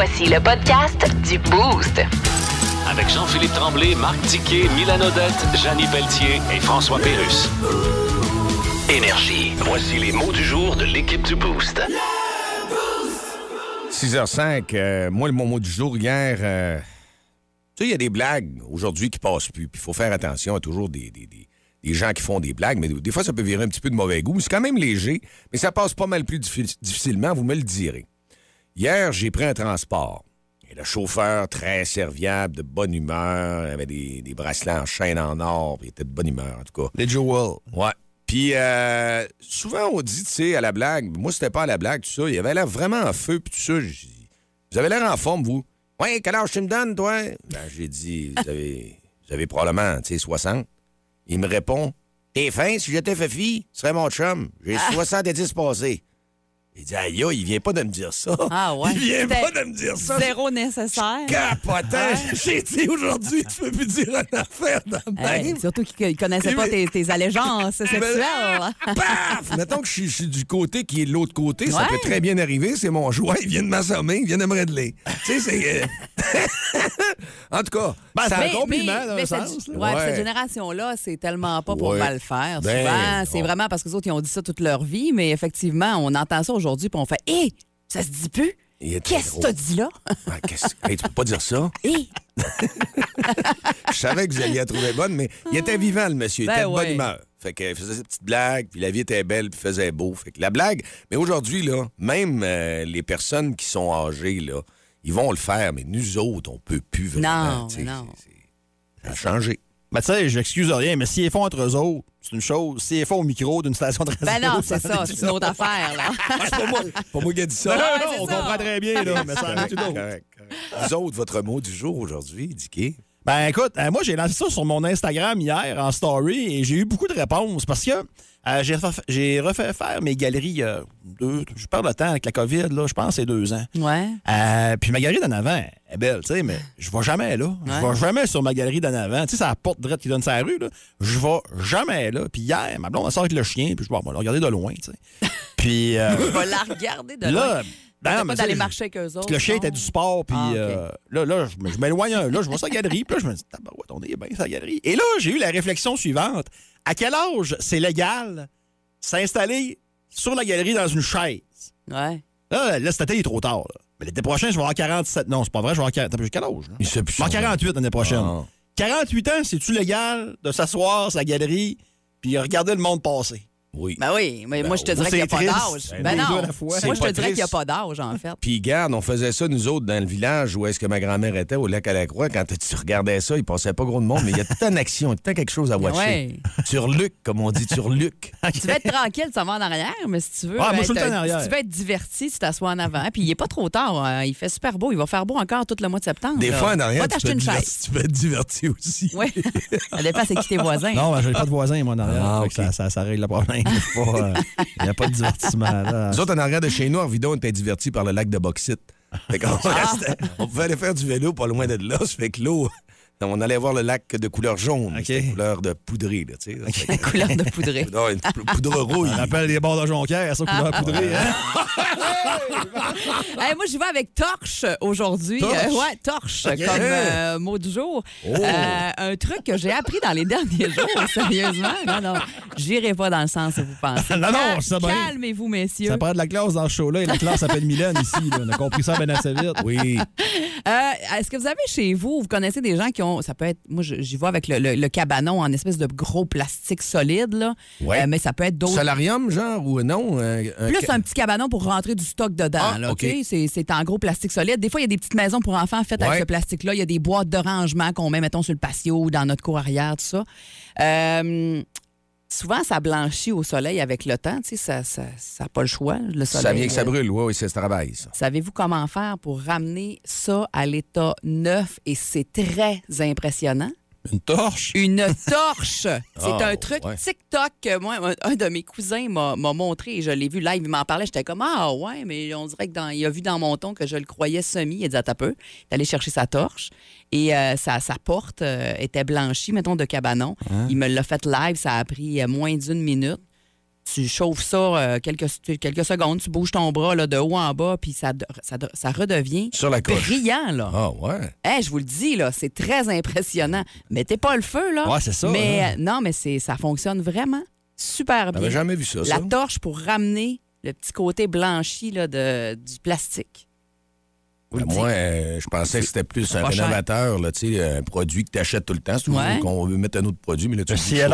Voici le podcast du Boost. Avec Jean-Philippe Tremblay, Marc Tiquet, Milan Odette, Janine Pelletier et François Pérus. Énergie. Voici les mots du jour de l'équipe du Boost. 6h05, euh, moi, le mon mot du jour hier, euh, tu sais, il y a des blagues aujourd'hui qui passent plus. Puis il faut faire attention à toujours des, des- des- des gens qui font des blagues, mais des fois, ça peut virer un petit peu de mauvais goût. C'est quand même léger, mais ça passe pas mal plus diffi- difficilement, vous me le direz. Hier, j'ai pris un transport. Et le chauffeur, très serviable, de bonne humeur, avait des, des bracelets en chaîne en or, puis il était de bonne humeur, en tout cas. Les Jewel. Ouais. Puis euh, souvent, on dit, tu sais, à la blague, moi, c'était pas à la blague, tout ça. Il avait l'air vraiment en feu, puis tout ça. Dit, Vous avez l'air en forme, vous? Ouais, quel âge tu me donnes, toi? Ben, j'ai dit, vous avez, vous avez probablement, tu sais, 60. Il me répond, T'es fin, si j'étais fait fille, tu serais mon chum. J'ai 70 passés. Il dit, aïe, il vient pas de me dire ça. Ah ouais. Il vient pas de me dire ça. Zéro nécessaire. Capotant. J'ai dit, aujourd'hui, tu peux plus dire une affaire Hey, même. surtout qu'ils ne connaissaient pas tes, tes allégeances sexuelles. Paf! Mettons que je suis- du côté qui est de l'autre côté, ça Ouais. peut très bien arriver. C'est mon joint, il vient de m'assommer, il vient de me régler. tu sais, c'est. euh, en tout cas, c'est un compliment dans mais un cette, sens. là. ouais, Ouais. cette génération-là, c'est tellement pas pour Ouais. mal faire. Ben, Souvent, c'est vraiment parce que les autres, ils ont dit ça toute leur vie, mais effectivement, on entend ça aujourd'hui, puis on fait Hé, ça se dit plus? Qu'est-ce que t'as dit là? Qu'est-ce- Hey, tu peux pas dire ça? Hé! Je savais que vous alliez la trouver bonne, mais il était vivant, le monsieur. Il Ben était de bonne humeur. Fait qu'il faisait ses petites blagues, puis la vie était belle, puis faisait beau. Fait que la blague. Mais aujourd'hui, là, même euh, les personnes qui sont âgées, là, ils vont le faire, mais nous autres, on peut plus vraiment. Non, non. Ça a changé. Mais tu sais, j'excuse rien, mais s'ils font entre eux autres, c'est une chose. S'ils font au micro d'une station de radio... Ben non, c'est ça, c'est une autre affaire, là. C'est pas moi, pas moi qui ai dit ça. Non, non, non, on ça. comprend très bien, là, mais ça en est une autre. correct, correct. Vous autres, votre mot du jour aujourd'hui, Dicky? Ben écoute, euh, moi j'ai lancé ça sur mon Instagram hier en story et j'ai eu beaucoup de réponses parce que euh, j'ai refait, j'ai refait faire mes galeries euh, deux, je perds le temps avec la COVID, là, je pense que c'est deux ans. Ouais. Euh, puis ma galerie d'en avant est belle, tu sais, mais je vais jamais là. Je vais jamais sur ma galerie d'en avant. Tu sais, c'est la porte droite qui donne sa rue, là. Je vais jamais là. Puis hier, ma blonde, elle sort avec le chien, puis je vais bon, la regarder de loin, tu sais. Puis euh, On va la regarder de là, loin. ben non, pas d'aller je- marcher avec eux autres. le chien non? était du sport, puis Ah, euh, là, là, je je m'éloigne. Là, je vois sa galerie, puis là, je me dis, tabarouette, on est bien, sa galerie. Et là, j'ai eu la réflexion suivante. À quel âge c'est légal s'installer sur la galerie dans une chaise? Ouais. Là, là cet été, il est trop tard. là. Mais l'été prochain, je vais avoir 47. Non, c'est pas vrai, je vais avoir 40. T'as plus quel âge? là? Il sait plus Je vais avoir son 48 l'année prochaine. Ah. 48 ans, c'est-tu légal de s'asseoir la galerie puis regarder le monde passer? Oui. Ben oui, mais moi, je te dirais qu'il n'y a pas d'âge. Ben, Ben non. Moi, je te dirais qu'il n'y a pas d'âge, en fait. Puis, garde, on faisait ça, nous autres, dans le village où est-ce que ma grand-mère était, au lac à la Croix. Quand tu regardais ça, il passait pas gros de monde, mais il y a tout une action, tout le temps quelque chose à watcher. Ouais. Sur Luc, comme on dit, sur Luc. Tu veux être tranquille, ça va en arrière, mais si tu veux, Ah, moi, je suis en arrière. si tu veux être diverti, tu t'assois en avant. Puis il n'est pas trop tard. hein. Il fait super beau. Il va faire beau encore tout le mois de septembre. Des là. fois, en arrière, Va tu t'acheter peux, une être diverti, chaise. tu peux être diverti aussi. Oui. Ça dépend, c'est qui tes voisins? Non, ben, j'ai pas de voisin, moi, en arrière. Ah, ça, règle le problème. Euh, Il n'y a pas de divertissement. Là. Nous autres, en arrière de chez nous, en vidéo, on était divertis par le lac de Bauxite. Fait qu'on restait- on pouvait aller faire du vélo pas loin de là. Ça fait que l'eau, on allait voir le lac de couleur jaune. OK. C'était couleur de poudrée, là, tu sais. Ça Couleur de poudrée. Non, une pou- poudre rouille. On appelle les bords de Jonquière, ça, couleur poudrée. Hein? Hey, moi, j'y vais avec torche aujourd'hui. Torche? Euh, ouais, torche comme euh, mot du jour. Oh. Euh, un truc que j'ai appris dans les derniers jours, sérieusement. Non, non, j'irai pas dans le sens où vous pensez. Non, non, Cal- sais bien. Calmez-vous, messieurs. Ça prend de la classe dans ce show-là et la classe s'appelle Mylène ici. là. On a compris ça bien assez vite. Oui. Euh, Est-ce que vous avez chez vous, vous connaissez des gens qui ont, ça peut être, moi j'y vais avec le, le- le cabanon en espèce de gros plastique solide, là. Ouais. Euh, mais ça peut être d'autres. Solarium, genre, ou non? euh, Plus un petit cabanon pour rentrer du stock dedans. Ah, là? C'est- C'est en gros plastique solide. Des fois, il y a des petites maisons pour enfants faites Ouais. avec ce plastique-là. Il y a des boîtes de rangement qu'on met, mettons, sur le patio ou dans notre cour arrière, tout ça. Euh, souvent, ça blanchit au soleil avec le temps. Tu sais, ça n'a ça, ça pas le choix, le soleil. Ça vient que ça Euh, brûle, oui, oui, c'est ce travail, ça. Savez-vous comment faire pour ramener ça à l'état neuf? Et c'est très impressionnant. Une torche? Une torche! C'est un truc ouais. TikTok que moi, un, de mes cousins m'a montré et je l'ai vu live. Il m'en parlait. J'étais comme Ah ouais, mais on dirait que dans, il a vu dans mon ton que je le croyais semi. Il a dit Attends peu. Il est allé chercher sa torche et euh, sa, sa porte euh, était blanchie, mettons, de cabanon. Hein? Il me l'a fait live. Ça a pris euh, moins d'une minute. Tu chauffes ça euh, quelques, quelques secondes, tu bouges ton bras là, de haut en bas, puis ça, ça, ça redevient Sur la brillant. Là. Ah, ouais. Hey, je vous le dis, là, c'est très impressionnant. Mettez pas le feu, là. Ouais, c'est ça, Mais hein. euh, non, mais c'est, ça fonctionne vraiment super bien. J'avais jamais vu ça, La ça? torche pour ramener le petit côté blanchi là, de, du plastique. Ben, moi, euh, je pensais que c'était plus un rénovateur, là, tu sais, un produit que tu achètes tout le temps. C'est toujours Ouais. qu'on veut mettre un autre produit, mais là, tu Le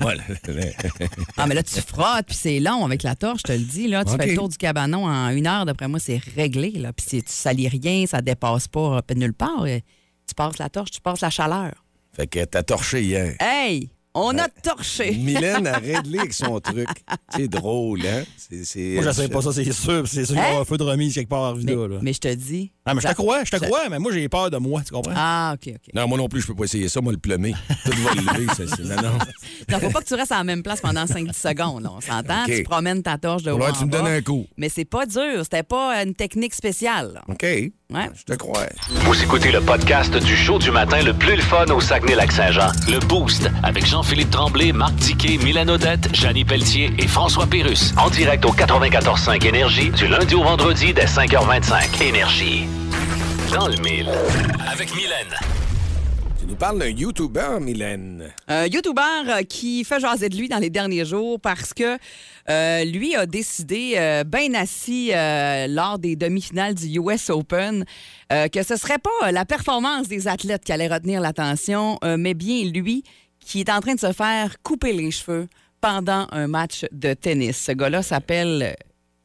Ah, mais là, tu frottes, puis c'est long avec la torche, je te le dis. Là, tu fais le tour du cabanon en une heure, d'après moi, c'est réglé. Là. Puis tu salis rien, ça dépasse pas euh, nulle part. Euh, Tu passes la torche, tu passes la chaleur. Fait que t'as torché hier. Hey, on a torché. Mylène a réglé avec son truc. C'est drôle, hein? C'est, Moi, j'essaie pas ça, c'est sûr. C'est sûr qu'il y avoir un feu de remise quelque part là. là. mais je te dis. Ah, mais je te crois, je te crois, mais moi, j'ai peur de moi, tu comprends? Ah, OK, OK. Non, moi non plus, je peux pas essayer ça, moi, le plumé. Tout va lever, ça, c'est... Non, non. Non, faut pas que tu restes à la même place pendant 5-10 secondes. là. On s'entend? Tu promènes ta torche de haut en tu me bas. donnes un coup. Mais c'est pas dur. C'était pas une technique spéciale. là. OK. Ouais. Je te crois. Vous écoutez le podcast du show du matin le plus le fun au Saguenay-Lac-Saint-Jean. Le Boost avec Jean-Philippe Tremblay, Marc Tiquet, Milan Odette, Janine Pelletier et François Pérus. En direct au 94.5 Énergie du lundi au vendredi dès 5h25. Énergie. Dans le mille. Avec Mylène. Tu nous parles d'un YouTuber, Mylène. Un YouTuber euh, qui fait jaser de lui dans les derniers jours parce que euh, lui a décidé, euh, bien assis euh, lors des demi-finales du US Open, euh, que ce serait pas la performance des athlètes qui allait retenir l'attention, euh, mais bien lui qui est en train de se faire couper les cheveux pendant un match de tennis. Ce gars-là s'appelle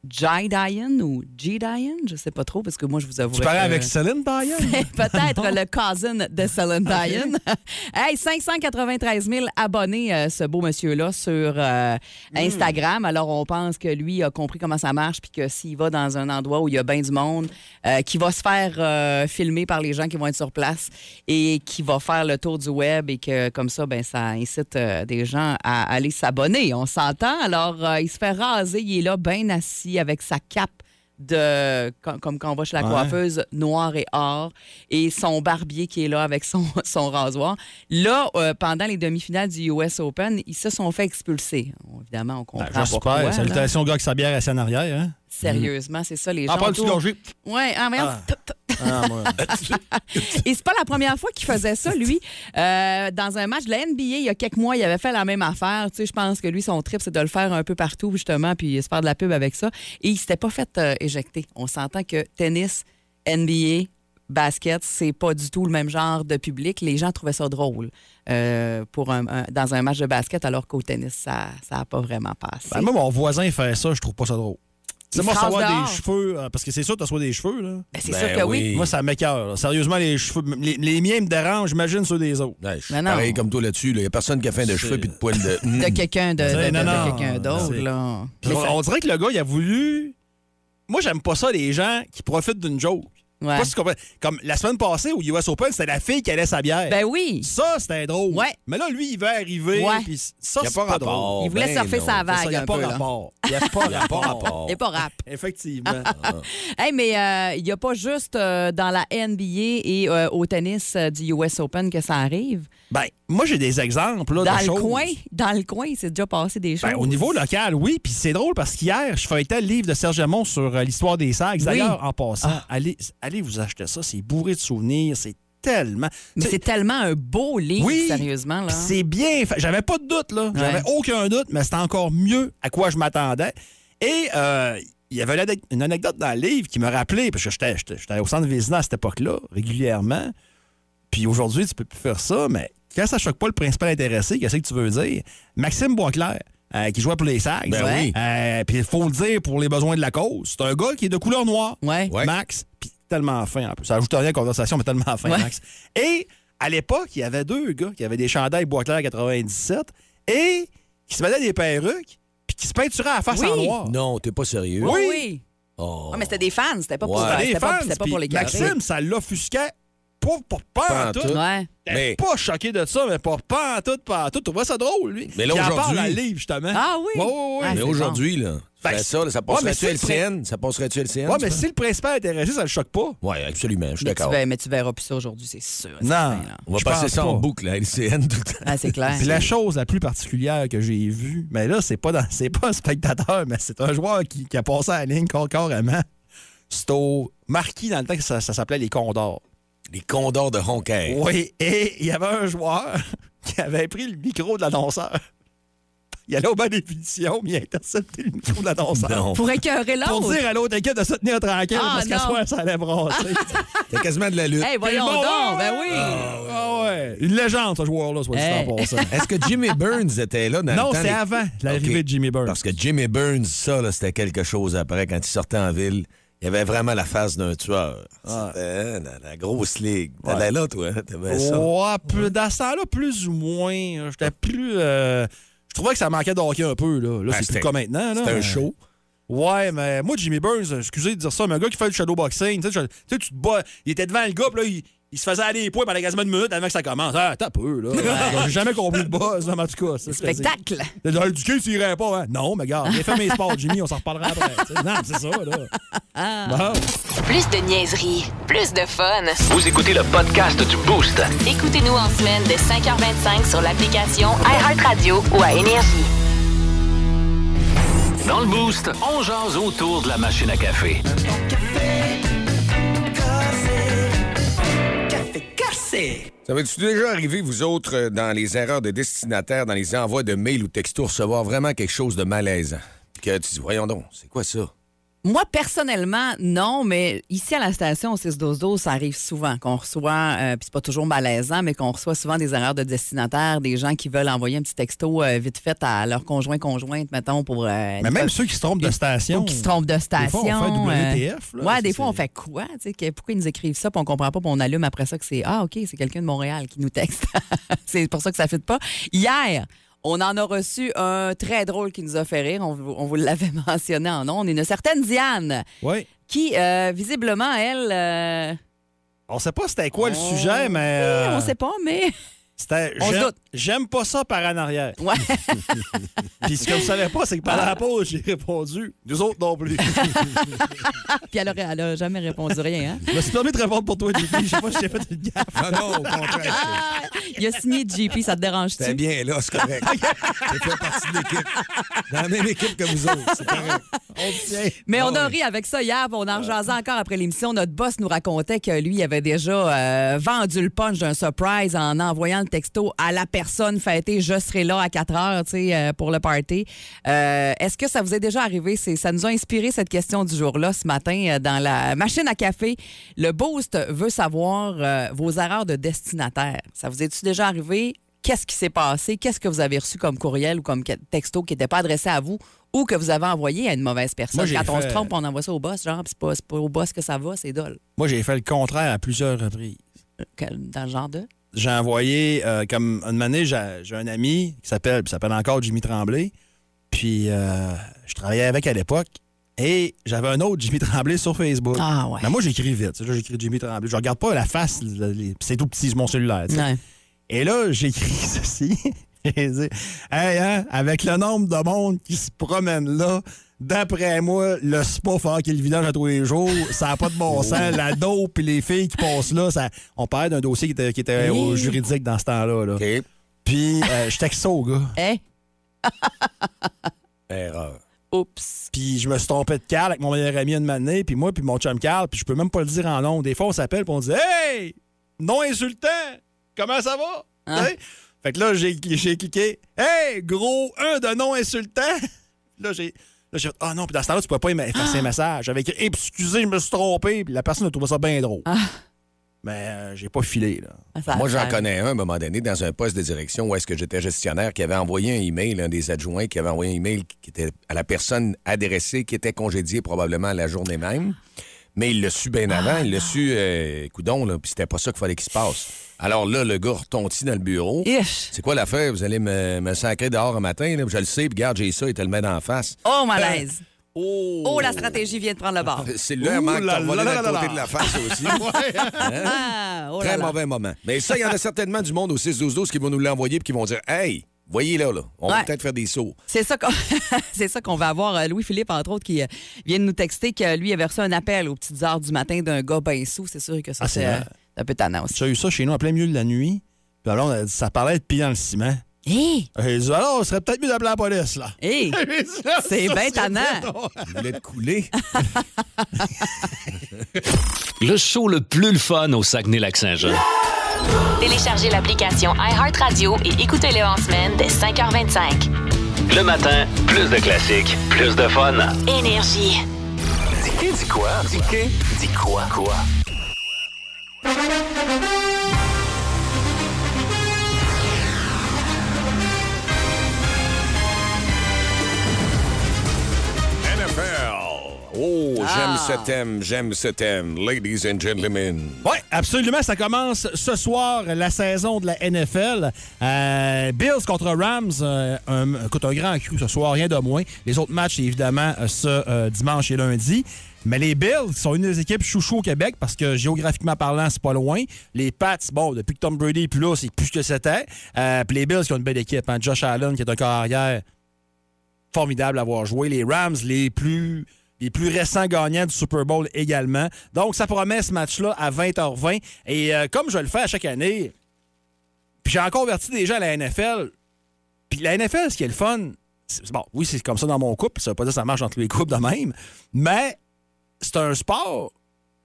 Jai Diane ou G Diane, je sais pas trop parce que moi je vous avoue. Tu parlais avec Céline Diane? Peut-être le cousin de Celine Dion. hey, 593 000 abonnés, euh, ce beau monsieur-là, sur euh, Instagram. Alors, on pense que lui a compris comment ça marche, puis que s'il va dans un endroit où il y a bien du monde, euh, qui va se faire euh, filmer par les gens qui vont être sur place et qui va faire le tour du web et que, comme ça, ben, ça incite euh, des gens à aller s'abonner. On s'entend? Alors, euh, il se fait raser. Il est là, bien assis, avec sa cape de comme, comme quand on va chez la Ouais. coiffeuse noir et or et son barbier qui est là avec son, son rasoir. Là, euh, pendant les demi-finales du US Open, ils se sont fait expulser. Bon, évidemment, on comprend Ben, pourquoi. Salutations au gars qui sa bière en arrière. Hein? Sérieusement, c'est ça, les gens. Ah, pas le autour- gorgé? Ouais, ah, voyons. Ah. Ah. Et c'est pas la première fois qu'il faisait ça, lui. Euh, dans un match de la NBA, il y a quelques mois, il avait fait la même affaire. Tu sais, je pense que lui, son trip, c'est de le faire un peu partout, justement, puis se faire de la pub avec ça. Et il s'était pas fait euh, éjecter. On s'entend que tennis, NBA, basket, c'est pas du tout le même genre de public. Les gens trouvaient ça drôle euh, pour un- un- dans un match de basket, alors qu'au tennis, ça n'a pas vraiment passé. Ben, moi, mon voisin fait ça, je trouve pas ça drôle. Il C'est moi savoir des cheveux, euh, parce que c'est sûr que tu des cheveux, là. Ben, c'est Ben sûr que oui. oui. Moi, ça m'écœure. là. Sérieusement, les cheveux, les, les miens me dérangent, j'imagine ceux des autres. Ouais, je suis Mais non. pareil comme toi là-dessus. Il n'y a personne qui a fin de cheveux puis de poils de. De Mm. quelqu'un de, de- Non, quelqu'un d'autre, c'est- là. on, Mais ça- on dirait que le gars, il a voulu. Moi, j'aime pas ça, les gens qui profitent d'une joke. Ouais. Pas si. Comme la semaine passée au US Open, c'était la fille qui allait sa bière. Ben oui. Ça, c'était drôle. Ouais. Mais là, lui, il veut arriver. Ouais. puis ça, Y a c'est pas pas, rapport. drôle. Il voulait ben surfer non. sa vague Il n'y a un pas peu, là. rapport. Il n'y a pas Y a pas rapport. rapport. Et pas rap. Effectivement. Hey, mais euh, il n'y a pas juste euh, dans la NBA et euh, au tennis euh, du US Open que ça arrive. Ben, moi, j'ai des exemples là, Dans de le choses. coin, dans le coin, c'est déjà passé des choses. Ben, au niveau local, oui. Puis c'est drôle parce qu'hier, je feuilletais le livre de Serge Hamon sur euh, l'histoire des sacs. D'ailleurs, en passant, Ah. allez, allez vous acheter ça. C'est bourré de souvenirs. C'est tellement. mais c'est tellement un beau livre, Oui, sérieusement. C'est bien fait. J'avais pas de doute, là. J'avais Ouais. aucun doute, mais c'était encore mieux à quoi je m'attendais. Et euh, il y avait une anec- une anecdote dans le livre qui me rappelait, parce que j'étais au centre Vézina à cette époque-là, régulièrement. Puis aujourd'hui, tu peux plus faire ça, mais quand ça choque pas le principal intéressé, qu'est-ce que tu veux dire? Maxime Boisclair, euh, qui jouait pour les Sags. Ben oui. Euh, Puis il faut le dire pour les besoins de la cause. C'est un gars qui est de couleur noire. Ouais. Max, puis tellement fin en plus. Ça ajoute rien à la conversation, mais tellement fin, Ouais. Max. Et à l'époque, il y avait deux gars qui avaient des chandails Boisclair 97 et qui se mettait des perruques puis qui se peinturait à la face Oui. en noir. Non, t'es pas sérieux? Oui, Oui. Oh. Ouais, mais c'était des fans, c'était pas pour, Ouais. C'était pas, pour les carrés. Maxime, ça l'offusquait pas pour pas Pas en en tout. Ouais. Mais- pas choqué de ça, mais pas, pas en tout, pas en tout. Tu trouvais ça drôle, lui. Mais là, aujourd'hui- à livre, justement. Ah oui? Ouais, ouais, ouais. Ah, Mais aujourd'hui, là, Ben, ça, là, ça Ouais, mais passerait-tu c'est LCN? Ça passerait-tu LCN? Ouais, mais si le principal est intéressé, ça le choque pas. Oui, absolument, je suis d'accord. mais tu verras plus ça aujourd'hui, c'est sûr. Non. certain, là. On va Je passer ça en boucle, la LCN, tout le temps. Ah, c'est clair. Puis la chose la plus particulière que j'ai vue, mais là, c'est pas dans, pas un spectateur, mais c'est un joueur qui, qui a passé à la ligne car- carrément. C'est au marquis dans le temps que ça, ça s'appelait les Condors. Les condors de Honker. Oui, et il y avait un joueur qui avait pris le micro de l'annonceur. Il allait au bas des punitions, mais il a intercepté le micro de l'annonceur. Non. Pour écœurer Pour l'autre. dire à l'autre équipe de se tenir tranquille Ah, parce qu'à non. soir, ça allait brasser. C'est quasiment de la lutte. Hey, voyons le donc, bon, ben oui. Ah ouais. Une légende, ce joueur-là, soit dit Hey. en passant. Est-ce que Jimmy Burns était là dans Non, le temps? c'est avant l'arrivée de Jimmy Burns. Parce que Jimmy Burns, ça, là, c'était quelque chose après, quand il sortait en ville. Il avait vraiment la face d'un tueur. C'était hein, dans la grosse ligue. T'allais là, toi, hein? t'aimais ça. Ouais, plus- dans ce temps-là, plus ou moins. J'étais plus. euh, je trouvais que ça manquait de hockey un peu. Là, là Ben, c'est c'était- plus comme maintenant. C'était un show. Ouais, mais moi, Jimmy Burns, excusez de dire ça, mais un gars qui fait du shadowboxing, tu sais, tu te bats, il était devant le gars, puis là, il, il se faisait aller les points pendant quasiment une minute avant que ça commence. Ah, t'as peu, là. J'ai jamais compris le buzz, là, en tout cas. ça, Spectacle. le duquet, s'il irait pas, hein? Non, mais regarde, viens faire mes sports, Jimmy, on s'en reparlera après. Non, c'est ça, là. Bon. Plus de niaiserie, plus de fun. Vous écoutez le podcast du Boost. Écoutez-nous en semaine de 5h25 sur l'application iHeartRadio ou à Énergie. Dans le Boost, on jase autour de la machine à café. Ça va-tu déjà arrivé, vous autres, euh, dans les erreurs de destinataire, dans les envois de mails ou textos, recevoir vraiment quelque chose de malaisant? Que tu dis, voyons donc, c'est quoi ça? Moi, personnellement, non, mais ici à la station au 6-12-12, ça arrive souvent qu'on reçoit, euh, puis c'est pas toujours malaisant, mais qu'on reçoit souvent des erreurs de destinataire, des gens qui veulent envoyer un petit texto euh, vite fait à leur conjoint-conjointe, mettons, pour. euh, Mais même ceux qui se trompent de station. ou qui se trompent de station. Des fois, on fait WTF. là. ouais, des fois, on fait quoi? que- pourquoi ils nous écrivent ça, puis on comprend pas, puis on allume après ça que c'est Ah, OK, c'est quelqu'un de Montréal qui nous texte. c'est pour ça que ça ne fit pas. Hier, on en a reçu un très drôle qui nous a fait rire. On, vous- on vous l'avait mentionné en ondes. Une certaine Diane Oui. qui, euh, visiblement, elle. euh, On sait pas c'était quoi le on- sujet, mais. oui, euh, on sait pas, mais. C'était j'aime- doute. J'aime pas ça par en arrière. Ouais. Puis ce que vous savez pas, c'est que pendant la pause, j'ai répondu. Nous autres non plus. Puis elle, elle a jamais répondu rien. Hein? Je me suis permis de répondre pour toi, JP. Je sais pas si j'ai fait une gaffe. Ah non, au contraire. Ah, il a signé JP, ça te dérange-tu? bien là, c'est correct. J'ai fait partie de l'équipe. Dans la même équipe que vous autres, c'est correct. On tient. Mais on Ah a ri avec ça hier, on en jasait encore après l'émission. Notre boss nous racontait que lui avait déjà euh, vendu le punch d'un surprise en envoyant le texto à la personne fêtée. Je serai là à 4 heures, euh, pour le party. Euh, Est-ce que ça vous est déjà arrivé? Ça nous a inspiré cette question du jour-là ce matin euh, dans la machine à café. Le Boost veut savoir vos erreurs de destinataire. Ça vous est-tu déjà arrivé? Qu'est-ce qui s'est passé? Qu'est-ce que vous avez reçu comme courriel ou comme texto qui n'était pas adressé à vous ou que vous avez envoyé à une mauvaise personne? Moi, Quand on se trompe, on envoie ça au boss, genre, c'est pas, au boss que ça va, c'est dole. Moi, j'ai fait le contraire à plusieurs reprises. Dans le genre de? J'ai envoyé, euh, comme une année, j'ai un ami qui s'appelle, puis s'appelle encore Jimmy Tremblay. Puis euh, je travaillais avec à l'époque. Et j'avais un autre Jimmy Tremblay sur Facebook. Ah ouais. Mais moi, j'écris vite. J'écris Jimmy Tremblay. Je regarde pas la face. C'est tout petit sur mon cellulaire. Ouais. Et là, j'écris ceci. J'ai dit, hey, hein, avec le nombre de monde qui se promène là, d'après moi, le spa faire qu'il le vidange à tous les jours, ça n'a pas de bon sens. La dope et les filles qui passent là, ça, on parlait d'un dossier qui était, qui était au juridique dans ce temps-là. là. Puis, euh, je texte ça au gars. Eh, Erreur. oups. Puis, je me suis trompé de Carl avec mon meilleur ami une matinée, puis moi, puis mon chum Carl, puis je peux même pas le dire en nom. Des fois, on s'appelle, puis on dit Hey, non insultant, comment ça va? Hein? Sais? Fait que là, j'ai j'ai cliqué Hey, gros, un de non insultant. là, j'ai. Là, j'ai fait, ah non, puis dans ce temps-là, tu pouvais pas effacer Ah! un message. J'avais écrit, excusez, je me suis trompé, puis la personne a trouvé ça bien drôle. Ah. Mais euh, j'ai pas filé, là. Ah, ça- Moi, j'en connais un à un moment donné dans un poste de direction où est-ce que j'étais gestionnaire qui avait envoyé un email, un des adjoints qui avait envoyé un email qui était à la personne adressée qui était congédiée probablement la journée même. Mais il l'a su bien avant. il l'a su, euh, coudon, là, puis c'était pas ça qu'il fallait qu'il se passe. Alors là, le gars retontit dans le bureau. C'est quoi l'affaire? Vous allez me, me sacrer dehors un matin, là, je le sais, puis regarde, j'ai ça, il te le met d'en face. Oh, malaise. Oh! Oh, la stratégie vient de prendre le bord. C'est le manque de voler le côté de la face aussi. Ah, oh là Très là. mauvais moment. Mais ça, il y en a certainement du monde au 6-12-12 qui vont nous l'envoyer et qui vont dire Hey, voyez là, là, on va peut-être faire des sauts. C'est ça qu'on c'est ça qu'on va avoir. Euh, Louis-Philippe, entre autres, qui euh, vient de nous texter que lui avait reçu un appel aux petites heures du matin d'un gars ben sous. C'est sûr que ça, Ah, c'est euh. Un peu tannant aussi. J'ai eu ça chez nous en plein milieu de la nuit. Puis alors, on a dit, ça parlait de pied dans le ciment. Hé! J'ai dit, alors, on serait peut-être mieux d'appeler la police, là. Hé! C'est bien tannant. Il voulait te couler. Le show le plus le fun au Saguenay-Lac-Saint-Jean. Téléchargez l'application iHeartRadio et écoutez-le en semaine dès 5h25. Le matin, plus de classiques, plus de fun. Énergie. Dis dis quoi? Dis dis quoi? Oh, Ah. j'aime ce thème, j'aime ce thème. Ladies and gentlemen. Oui, absolument. Ça commence ce soir, la saison de la NFL. Euh, Bills contre Rams. euh, un, écoute, un grand cru ce soir, rien de moins. Les autres matchs, évidemment, euh, ce euh, dimanche et lundi. Mais les Bills sont une des équipes chouchou au Québec parce que géographiquement parlant, c'est pas loin. Les Pats, bon, depuis que Tom Brady est plus là, c'est plus ce que c'était. Euh, Puis les Bills qui ont une belle équipe. hein. Josh Allen qui est un corps arrière formidable à avoir joué. Les Rams, les plus, les plus récents gagnants du Super Bowl également. Donc, ça promet ce match-là à 20h20. Et euh, comme je le fais à chaque année, puis j'ai encore converti des gens à la NFL. Puis la NFL, ce qui est le fun, bon, oui, c'est comme ça dans mon couple. Ça veut pas dire que ça marche entre les couples de même. Mais c'est un sport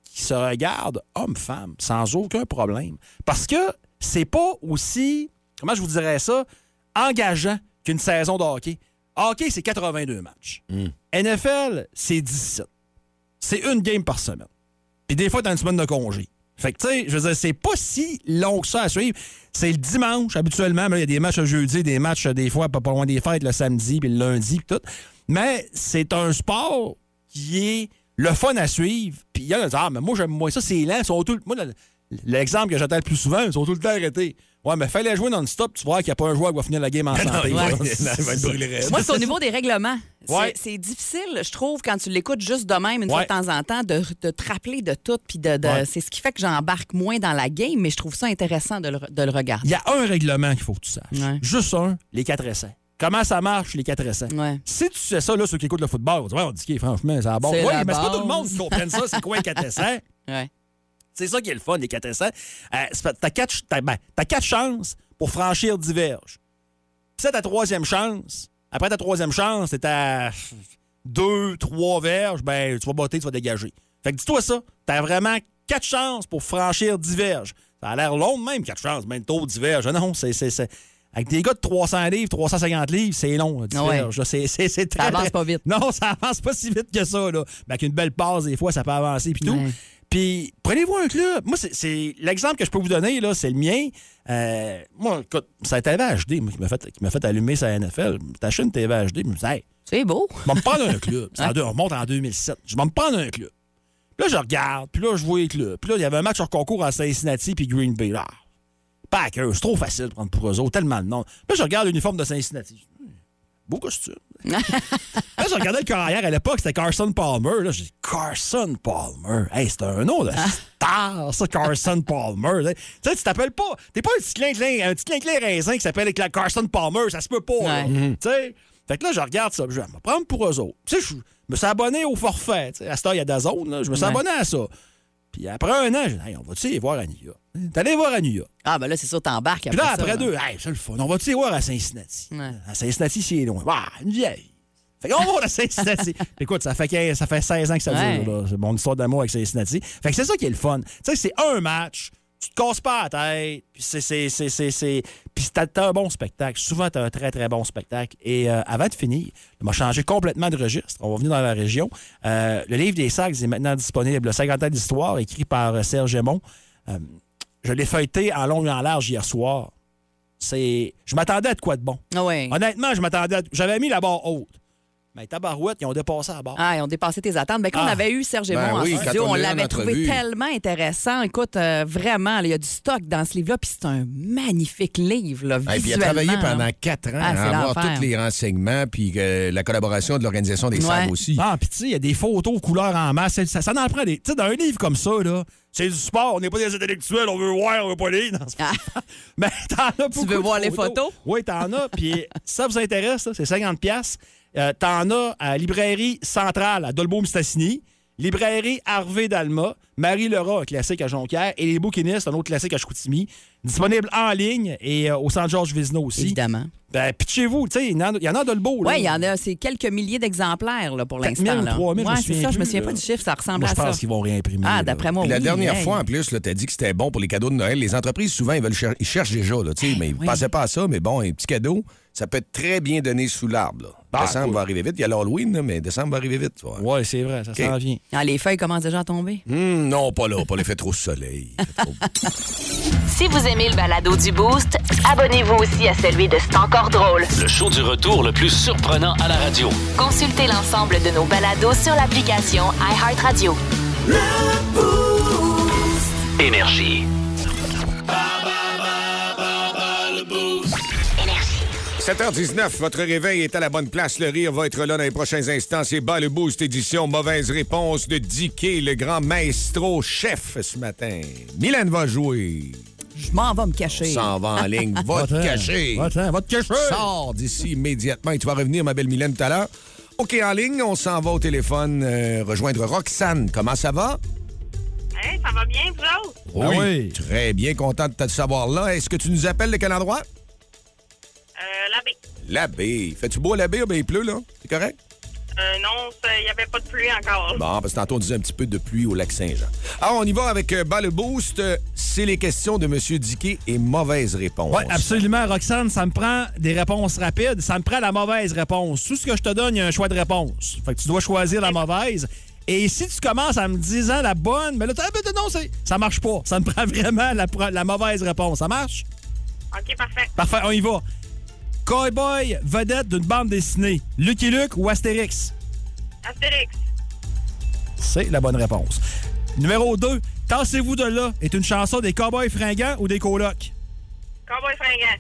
qui se regarde homme-femme sans aucun problème. Parce que c'est pas aussi, comment je vous dirais ça, engageant qu'une saison de hockey. Hockey, c'est 82 matchs. NFL, c'est 17. C'est une game par semaine. Puis des fois, t'as une semaine de congé. Fait que, tu sais, je veux dire, c'est pas si long que ça à suivre. C'est le dimanche, habituellement. Il y a des matchs le jeudi, des matchs, euh, des fois, pas pas loin des fêtes, le samedi, puis le lundi, puis tout. Mais c'est un sport qui est le fun à suivre. Puis il y en a qui disent, ah, mais moi, j'aime moins ça, c'est lent. Ils sont tout... Moi, le- l'exemple que j'attends le plus souvent, ils sont tout le temps arrêtés. Ouais, mais fallait jouer non-stop, tu vois qu'il n'y a pas un joueur qui va finir la game en santé. Ouais. Moi, c'est au niveau des règlements. C'est- Ouais. C'est difficile, je trouve, quand tu l'écoutes juste de même, une Ouais. fois de temps en temps, de, de te rappeler de tout. Puis de, de- Ouais. c'est ce qui fait que j'embarque moins dans la game, mais je trouve ça intéressant de le, de le regarder. Il y a un règlement qu'il faut que tu saches. Ouais. Juste un, les 4 essais. Comment ça marche, les 4 essais? Ouais. Si tu sais ça, là, ceux qui écoutent le football, on dit, ouais, on dit, franchement, c'est bon. C'est Oui, mais c'est pas tout le monde qui comprenne ça, c'est quoi les 4 essais? Ouais. C'est ça qui est le fun, les 4 essais. Euh, t'as quatre, t'as- ben, t'as quatre chances pour franchir 10 verges. Puis c'est ta troisième chance. Après ta troisième chance, t'es à 2, 3 verges, ben, tu vas botter, tu vas dégager. Fait que dis-toi ça. T'as vraiment quatre chances pour franchir 10 verges. Ça a l'air long de même, quatre chances. Même tôt, 10 verges. Non, c'est. c'est- c'est- Avec des gars de 300 livres, 350 livres, c'est long, 10 Ouais. là. C'est, très, avance très- pas vite. Non, ça avance pas si vite que ça. Là. Ben, avec une belle passe, des fois, ça peut avancer puis tout. Ouais. Puis prenez-vous un club. Moi, c'est, l'exemple que je peux vous donner, là, c'est le mien. Euh, moi, écoute, c'est la TV HD moi, qui m'a fait, qui m'a fait allumer sa NFL. Acheté une TV HD, je me dis, hey, C'est beau. je vais me prendre un club. C'est en deux- on remonte en 2007. Je vais me prendre un club. Puis là, je regarde, puis là, je vois les clubs. Puis là, il y avait un match hors concours à Cincinnati puis Green Bay. Ah, Packers, c'est trop facile de prendre pour eux autres, tellement de nom. Puis là, je regarde l'uniforme de Cincinnati. Hmm, Beau costume. là, je regardais le carrière à l'époque, c'était Carson Palmer. Là, j'ai dit, Carson Palmer. Hey, c'était un nom de star, ça, Carson Palmer. Tu sais, tu t'appelles pas. T'es pas un petit clin-clin, un petit clin-clin raisin qui s'appelle Carson Palmer. Ça se peut pas. Tu sais? Fait que là, je regarde ça. Je vais me prendre pour eux autres. Tu sais, je me suis abonné au forfait. À cette heure, il y a Dazone. Là. Je me suis Ouais. abonné à ça. Puis après un an, j'ai dit, hey, on va-tu voir à New York? T'es allé voir à New York? Ah, ben là, c'est sûr, t'embarques Puis là, après ça, après deux, hey, c'est le fun. On va-tu voir à Cincinnati? Ouais. À Cincinnati, c'est loin. Ah, une vieille. Fait qu'on va à Cincinnati. Écoute, ça fait, 15 ça fait 16 ans que ça Ouais. dure. là. C'est mon histoire d'amour avec Cincinnati. Fait que c'est ça qui est le fun. Tu sais, c'est un match. Tu te casses pas la tête. Puis c'est, Puis t'as, un bon spectacle. Souvent, t'as un très, très bon spectacle. Et euh, avant de finir, on m'a changé complètement de registre. On va venir dans la région. Euh, le livre des sacs est maintenant disponible. Le 50 ans d'histoire, écrit par euh, Serge Aymon. Euh, je l'ai feuilleté en long et en large hier soir. C'est... Je m'attendais à de quoi de bon. Ah. Honnêtement, je m'attendais à... J'avais mis la barre haute. Mais tabarouette, ils ont dépassé à bord. Ah, ils ont dépassé tes attentes. Ben, quand on Ah. avait eu Serge et Ben oui, en studio, on l'avait trouvé tellement intéressant. Écoute, euh, vraiment, il y a du stock dans ce livre-là, puis c'est un magnifique livre, là, Et puis il a visuellement, travaillé pendant quatre ans Ah, à avoir tous les renseignements, puis euh, la collaboration de l'Organisation des Ouais. Sables aussi. Ah, puis tu sais, il y a des photos couleurs en masse. Ça, ça en prend des. Tu sais, dans un livre comme ça, là, c'est du sport. On n'est pas des intellectuels, on veut voir, on veut pas lire. Ça. Mais t'en as beaucoup. veux de voir les photos? Oui, t'en as. Puis si ça vous intéresse, c'est 50$. Euh, t'en as à Librairie Centrale à Dolbeau-Mistassini. Librairie Harvey d'Alma, Marie Lerat, un classique à Jonquière, et Les Bouquinistes, un autre classique à Chicoutimi. Disponible en ligne et euh, au Centre Georges Vézina aussi. Évidemment. Ben, pitchez-vous, tu sais, il y en a- il y en a de le beau. là. Oui, il y en a, c'est quelques milliers d'exemplaires là, pour 4 l'instant. 000 ou là. 3 000, je me Ouais, c'est souviens ça, je me souviens là. pas du chiffre, ça ressemble Moi, je à ça. pense qu'ils vont réimprimer. Ah, d'après moi, Puis la oui. dernière Hey. fois, en plus, tu as dit que c'était bon pour les cadeaux de Noël. Les entreprises, souvent, ils, veulent cher- ils cherchent déjà, là, tu sais, mais ils ne Oui. pensaient pas à ça. Mais bon, un petit cadeau, ça peut être très bien donné sous l'arbre. là. Ah, décembre cool. va arriver vite. Il y a l'Halloween, là, mais décembre va arriver vite. Oui, c'est vrai, ça s'en vient. Ah, les feuilles commencent déjà à tomber? Hum, non, pas là. Pas l'effet trop de soleil. Trop- Si vous aimez le balado du Boost, abonnez-vous aussi à celui de C'est encore drôle. Le show du retour le plus surprenant à la radio. Consultez l'ensemble de nos balados sur l'application iHeartRadio. Énergie. 7h19, votre réveil est à la bonne place. Le rire va être là dans les prochains instants. C'est bas le boost édition. Mauvaise réponse de Dicky, le grand maestro chef ce matin. Mylène va jouer. Je m'en vais me cacher. S'en va en ligne. Va te cacher. Va te cacher. Sors d'ici immédiatement et tu vas revenir, ma belle Mylène, tout à l'heure. OK, en ligne, on s'en va au téléphone euh, rejoindre Roxane. Comment ça va? Hein, ça va bien, vous autres? Ah oui. Très bien, content de te savoir là. Est-ce que tu nous appelles de quel endroit? Euh, la baie. La baie. Fais-tu beau à la baie? Ah, ben, il pleut, là? C'est correct? Euh, non, il n'y avait pas de pluie encore. Bon, parce que tantôt, on disait un petit peu de pluie au lac Saint-Jean. Alors, on y va avec euh, Bas le Boost. C'est les questions de M. Diquet et mauvaise réponse. Oui, absolument, Roxane. Ça me prend des réponses rapides. Ça me prend la mauvaise réponse. Tout ce que je te donne, il y a un choix de réponse. Fait que tu dois choisir la mauvaise. Et si tu commences en me disant la bonne, mais là, tu- ah, ben, non, ça marche pas. Ça me prend vraiment la mauvaise réponse. Ça marche? OK, parfait. Parfait, on y va. Cowboy vedette d'une bande dessinée. Lucky Luke ou Astérix? Astérix. C'est la bonne réponse. Numéro 2. Tassez-vous de là est une chanson des Cowboys fringants ou des colocs? Cowboy fringant.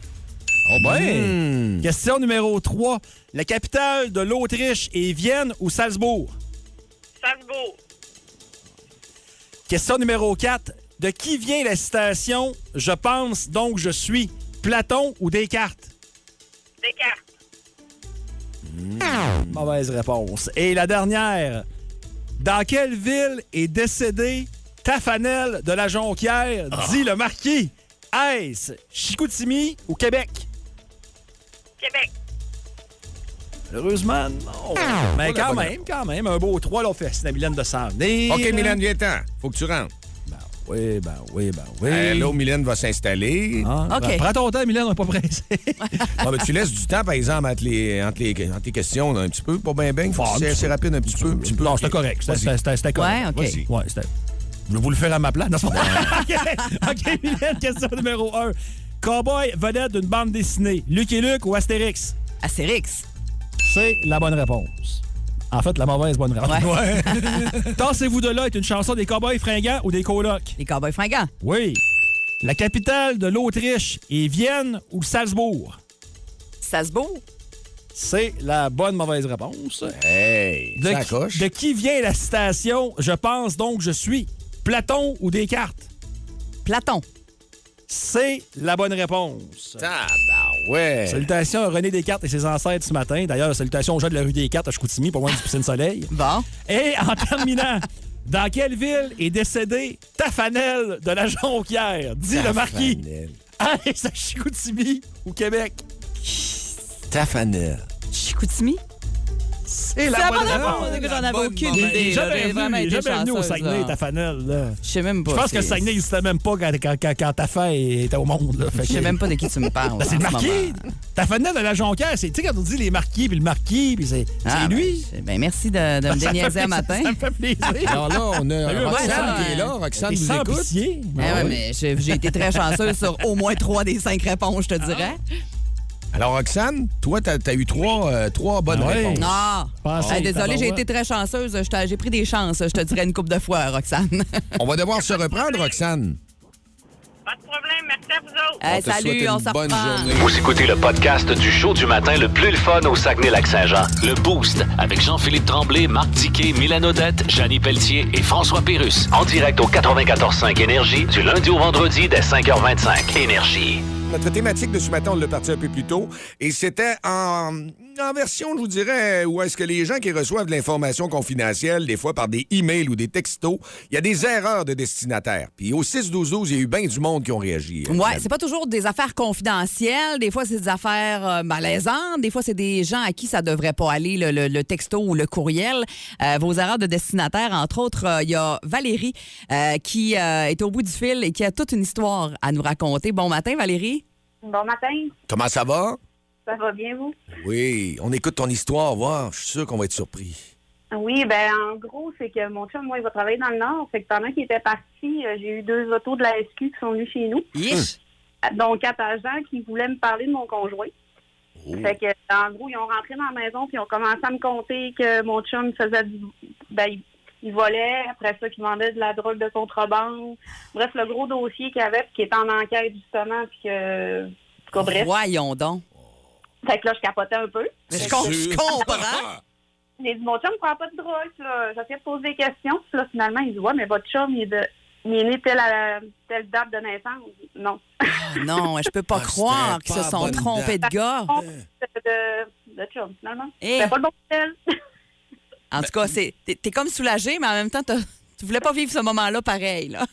Oh Hmm. Question numéro 3. La capitale de l'Autriche est Vienne ou Salzbourg? Salzbourg. Question numéro 4. De qui vient la citation « Je pense, donc je suis » Platon ou Descartes? Descartes. Mauvaise réponse. Et la dernière. Dans quelle ville est décédé Tafanel de la Jonquière, dit le marquis? Est-ce Chicoutimi ou Québec? Québec. Malheureusement, non. Mais Pas la quand même, quand même, un beau 3 l'ont fait. C'est la Mylène de s'en venir. OK, Mylène, viens-t'en. Faut que tu rentres. Oui, ben oui, ben oui. Hello, Mylène va s'installer. Ah, OK. ben, prends ton temps, Mylène, on n'est pas pressé. Ben, tu laisses du temps, par exemple, entre les, entre les, entre les questions, là, un petit peu, pas bien, bien. C'est rapide, un petit peu. un petit peu. non, c'était correct. C'était- correct. Ouais, OK. Ouais, c'était. Je vais vous le faire à ma place. Non, c'est pas- OK, OK, Mylène, question numéro 1. Cowboy vedette d'une bande dessinée. Lucky Luke ou Astérix? Astérix. C'est la bonne réponse. En fait, la mauvaise bonne réponse. Ouais. Tassez-vous de là est une chanson des Cowboys fringants ou des colocs? Les cowboys fringants. Oui. La capitale de l'Autriche est Vienne ou Salzbourg? Salzbourg. C'est la bonne mauvaise réponse. Hey, De, ça qui- de qui vient la citation Je pense donc je suis Platon ou Descartes? Platon. C'est la bonne réponse. Ouais. Salutations à René Descartes et ses ancêtres ce matin. D'ailleurs, salutations aux gens de la rue Descartes à Chicoutimi, pas loin du Piscine Soleil. Bon. Et en terminant, dans quelle ville est décédé Tafanel de la Jonquière? Dit le marquis. Tafanel. Ah, est-ce à Chicoutimi ou Québec? Tafanel. Chicoutimi? C'est la la bonne réponse. J'en avais aucune idée. J'ai venu, au Saguenay, là. Tafanel. Là. Je sais même pas. Je pense que Saguenay n'existait même pas quand, quand, quand, quand ta fille était au monde. Je sais même pas de qui tu me parles. Ben, c'est le marquis. Ta fenêtre de la Jonquière, c'est, tu sais, quand on dit les marquis, puis le marquis, puis c'est, c'est Ah, lui. ben, ben, merci de, de me déniaiser un matin. Ça me fait plaisir. Alors là, on a Salut, Roxane qui est là. Roxane nous écoute. pitié. Eh ouais, mais j'ai j'ai été très chanceuse sur au moins trois des cinq réponses, je te dirais. Alors, Roxane, toi, t'as as eu trois, euh, trois bonnes Ah ouais? réponses. Non. Passez, Hey, désolé, j'ai été très chanceuse. J'ai pris des chances, je te dirais une coupe de fois, Roxane. On va devoir se reprendre, Roxane. Pas de problème, merci à vous autres. Hey, salut, on bonne journée. Vous écoutez le podcast du show du matin le plus le fun au Saguenay-Lac-Saint-Jean. Le Boost avec Jean-Philippe Tremblay, Marc Tiquet, Milan Odette, Janine Pelletier et François Pérus. En direct au 94.5 Énergie du lundi au vendredi dès 5h25. Énergie. Notre thématique de ce matin, on l'a parti un peu plus tôt, et c'était en, en version, je vous dirais, où est-ce que les gens qui reçoivent de l'information confidentielle, des fois par des emails ou des textos, il y a des erreurs de destinataire. Puis au 6-12-12, il y a eu bien du monde qui ont réagi. Ouais, c'est pas toujours des affaires confidentielles. Des fois, c'est des affaires euh, malaisantes. Des fois, c'est des gens à qui ça devrait pas aller, le, le- le texto ou le courriel. Euh, vos erreurs de destinataire, entre autres, euh, il y a Valérie euh, qui euh, est au bout du fil et qui a toute une histoire à nous raconter. Bon matin, Valérie. Bon matin, Comment ça va? ça va bien, vous? Oui, on écoute ton histoire, voir. Je suis sûr qu'on va être surpris. Oui, ben en gros, c'est que mon chum, moi, il va travailler dans le Nord. Fait que pendant qu'il était parti, euh, j'ai eu deux autos de la SQ qui sont venus chez nous. Yish. Donc, quatre agents qui voulaient me parler de mon conjoint. Oh. Fait que, en gros, ils ont rentré dans la maison puis ils ont commencé à me compter que mon chum faisait du. Ben, il, il volait, après ça, qu'il vendait de la drogue de contrebande. Bref, le gros dossier qu'il y avait, puis qui était en enquête, justement, puis que. en tout cas, bref. Voyons donc. Fait que là, je capotais un peu. Mais je, je comprends. J'ai dit, mon chum ne prend pas de drogue. là. J'essayais de poser des questions. Puis là, finalement, il dit, ouais, mais votre chum, il est, de, il est né telle, à- telle date de naissance. Non. Ah, non, je peux pas Ah, croire qu'ils se sont trompés de gars. de, de, de chum, finalement. Eh. C'était pas le bon tel. En tout cas, c'est- t'es t'es comme soulagé, mais en même temps, tu voulais pas vivre ce moment-là pareil. Là.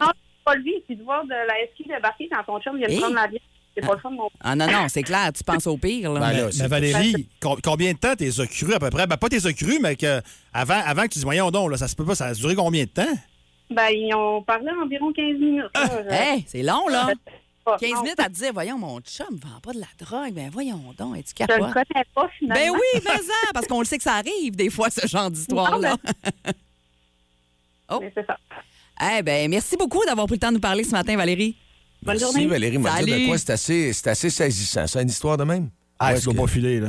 non, pas le vie. Puis de voir de la SQ débarquer quand ton chum vient de Eh. prendre la bière, c'est pas fun, mon Ah non, non, c'est clair, tu penses au pire. Là. Ben là, Mais, Valérie, com- combien de temps t'es cru à peu près? Ben, pas t'es cru, mais que avant, avant que tu dises, voyons donc, là, ça se peut pas, ça a duré combien de temps? Ben, ils ont parlé environ 15 minutes. Je- Hey, c'est long, là. pas. 15 Non, minutes à te dire, voyons, mon chum vend pas de la drogue. Ben voyons donc, es-tu Je le capable? connais pas, finalement. Ben oui, mais ça, parce qu'on le sait que ça arrive des fois, ce genre d'histoire-là. Mais c'est ça. Eh ben, merci beaucoup d'avoir pris le temps de nous parler ce matin, Valérie. Bonne Merci, journée. Valérie. m'a dit de Salut. quoi? C'est assez, c'est assez saisissant. C'est une histoire de même? Ah, Où tu dois pas filer, là?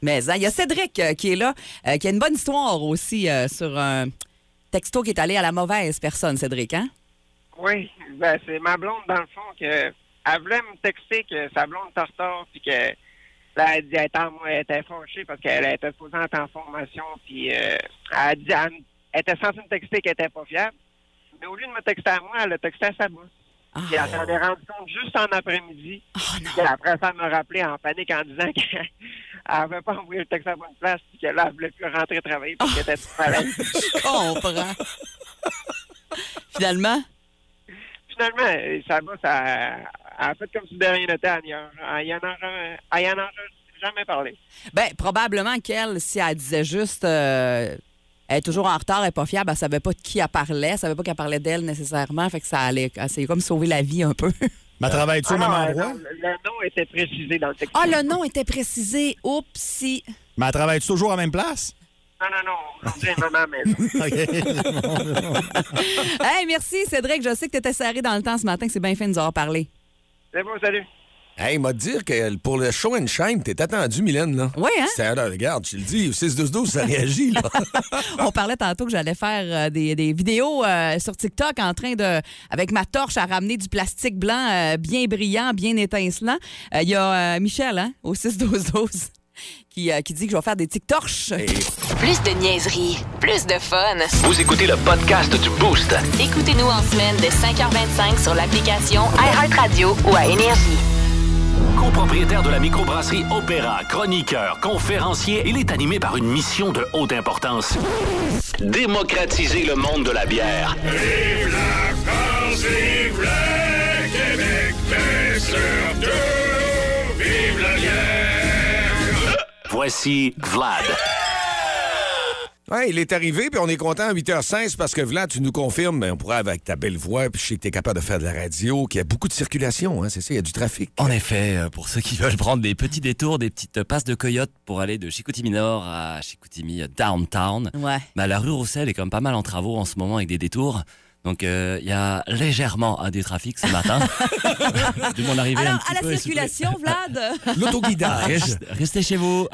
Mais hein, il y a Cédric euh, qui est là, euh, qui a une bonne histoire aussi euh, sur un texto qui est allé à la mauvaise personne, Cédric, hein? Oui, ben c'est ma blonde dans le fond que elle voulait me texter que sa blonde retard puis que là elle dit elle était, en- elle était fâchée parce qu'elle était être en formation puis euh, elle a dit elle, elle était censée me texter qu'elle était pas fiable. Mais au lieu de me texter à moi, elle a texté à sa boss. Ah, Puis elle s'en est rendue compte juste en après-midi. oh. Puis après ça, elle m'a rappelé en panique en disant qu'elle avait pas envoyé le texte à bonne place puis que là, elle voulait plus rentrer travailler parce qu'elle était trop malade. Je comprends. Finalement, finalement, ça va, ça a fait comme si de rien n'était à n'y en à y en a- en a jamais parlé. ben, probablement qu'elle, si elle disait juste euh, elle est toujours en retard, elle est pas fiable, elle savait pas de qui elle parlait, elle savait pas qu'elle parlait d'elle nécessairement, fait que ça allait, c'est comme sauver la vie un peu. Mais travailles-tu au Ah, même non, endroit? non, le, nom était précisé dans le texte. Ah, le nom était précisé. Oupsie. Mais elle travaille toujours à la même place? Non, non, non, aujourd'hui, maman, mais OK. Hey, merci, Cédric. Je sais que tu étais serré dans le temps ce matin, que c'est bien fait de nous avoir parlé. c'est bon, salut. Hey, il m'a dit que pour le show and shine, t'es attendu, Mylène, là. Oui, hein? C'est alors, regarde, je te le dis, au 6-12-12, ça réagit, là. On parlait tantôt que j'allais faire euh, des, des vidéos euh, sur TikTok en train de, avec ma torche, à ramener du plastique blanc euh, bien brillant, bien étincelant. Euh, Il y a euh, Michel, hein, au 6-12-12, qui, euh, qui dit que je vais faire des TikToks. Et Plus de niaiserie, plus de fun. Vous écoutez le podcast du Boost. Écoutez-nous en semaine de 5h25 sur l'application iHeartRadio ou à Énergie. Copropriétaire de la microbrasserie Opéra, chroniqueur, conférencier, il est animé par une mission de haute importance. Démocratiser le monde de la bière. Vive la France, vive le Québec, mais surtout, vive la bière! Voici Vlad. Ouais, il est arrivé, puis on est content à 8h16 parce que Vlad, tu nous confirmes, ben, on pourrait avec ta belle voix, puis je sais que tu es capable de faire de la radio, qu'il y a beaucoup de circulation, hein, c'est ça, il y a du trafic. En effet, euh, pour ceux qui veulent prendre des petits détours, des petites passes de coyote pour aller de Chicoutimi Nord à Chicoutimi euh, Downtown, Ouais. bah, la rue Roussel est quand même pas mal en travaux en ce moment avec des détours. Donc euh, il y a légèrement un des trafics ce matin. de mon arrivée un Alors, petit à la peu circulation, Vlad. L'autoguidage. Reste- restez chez vous.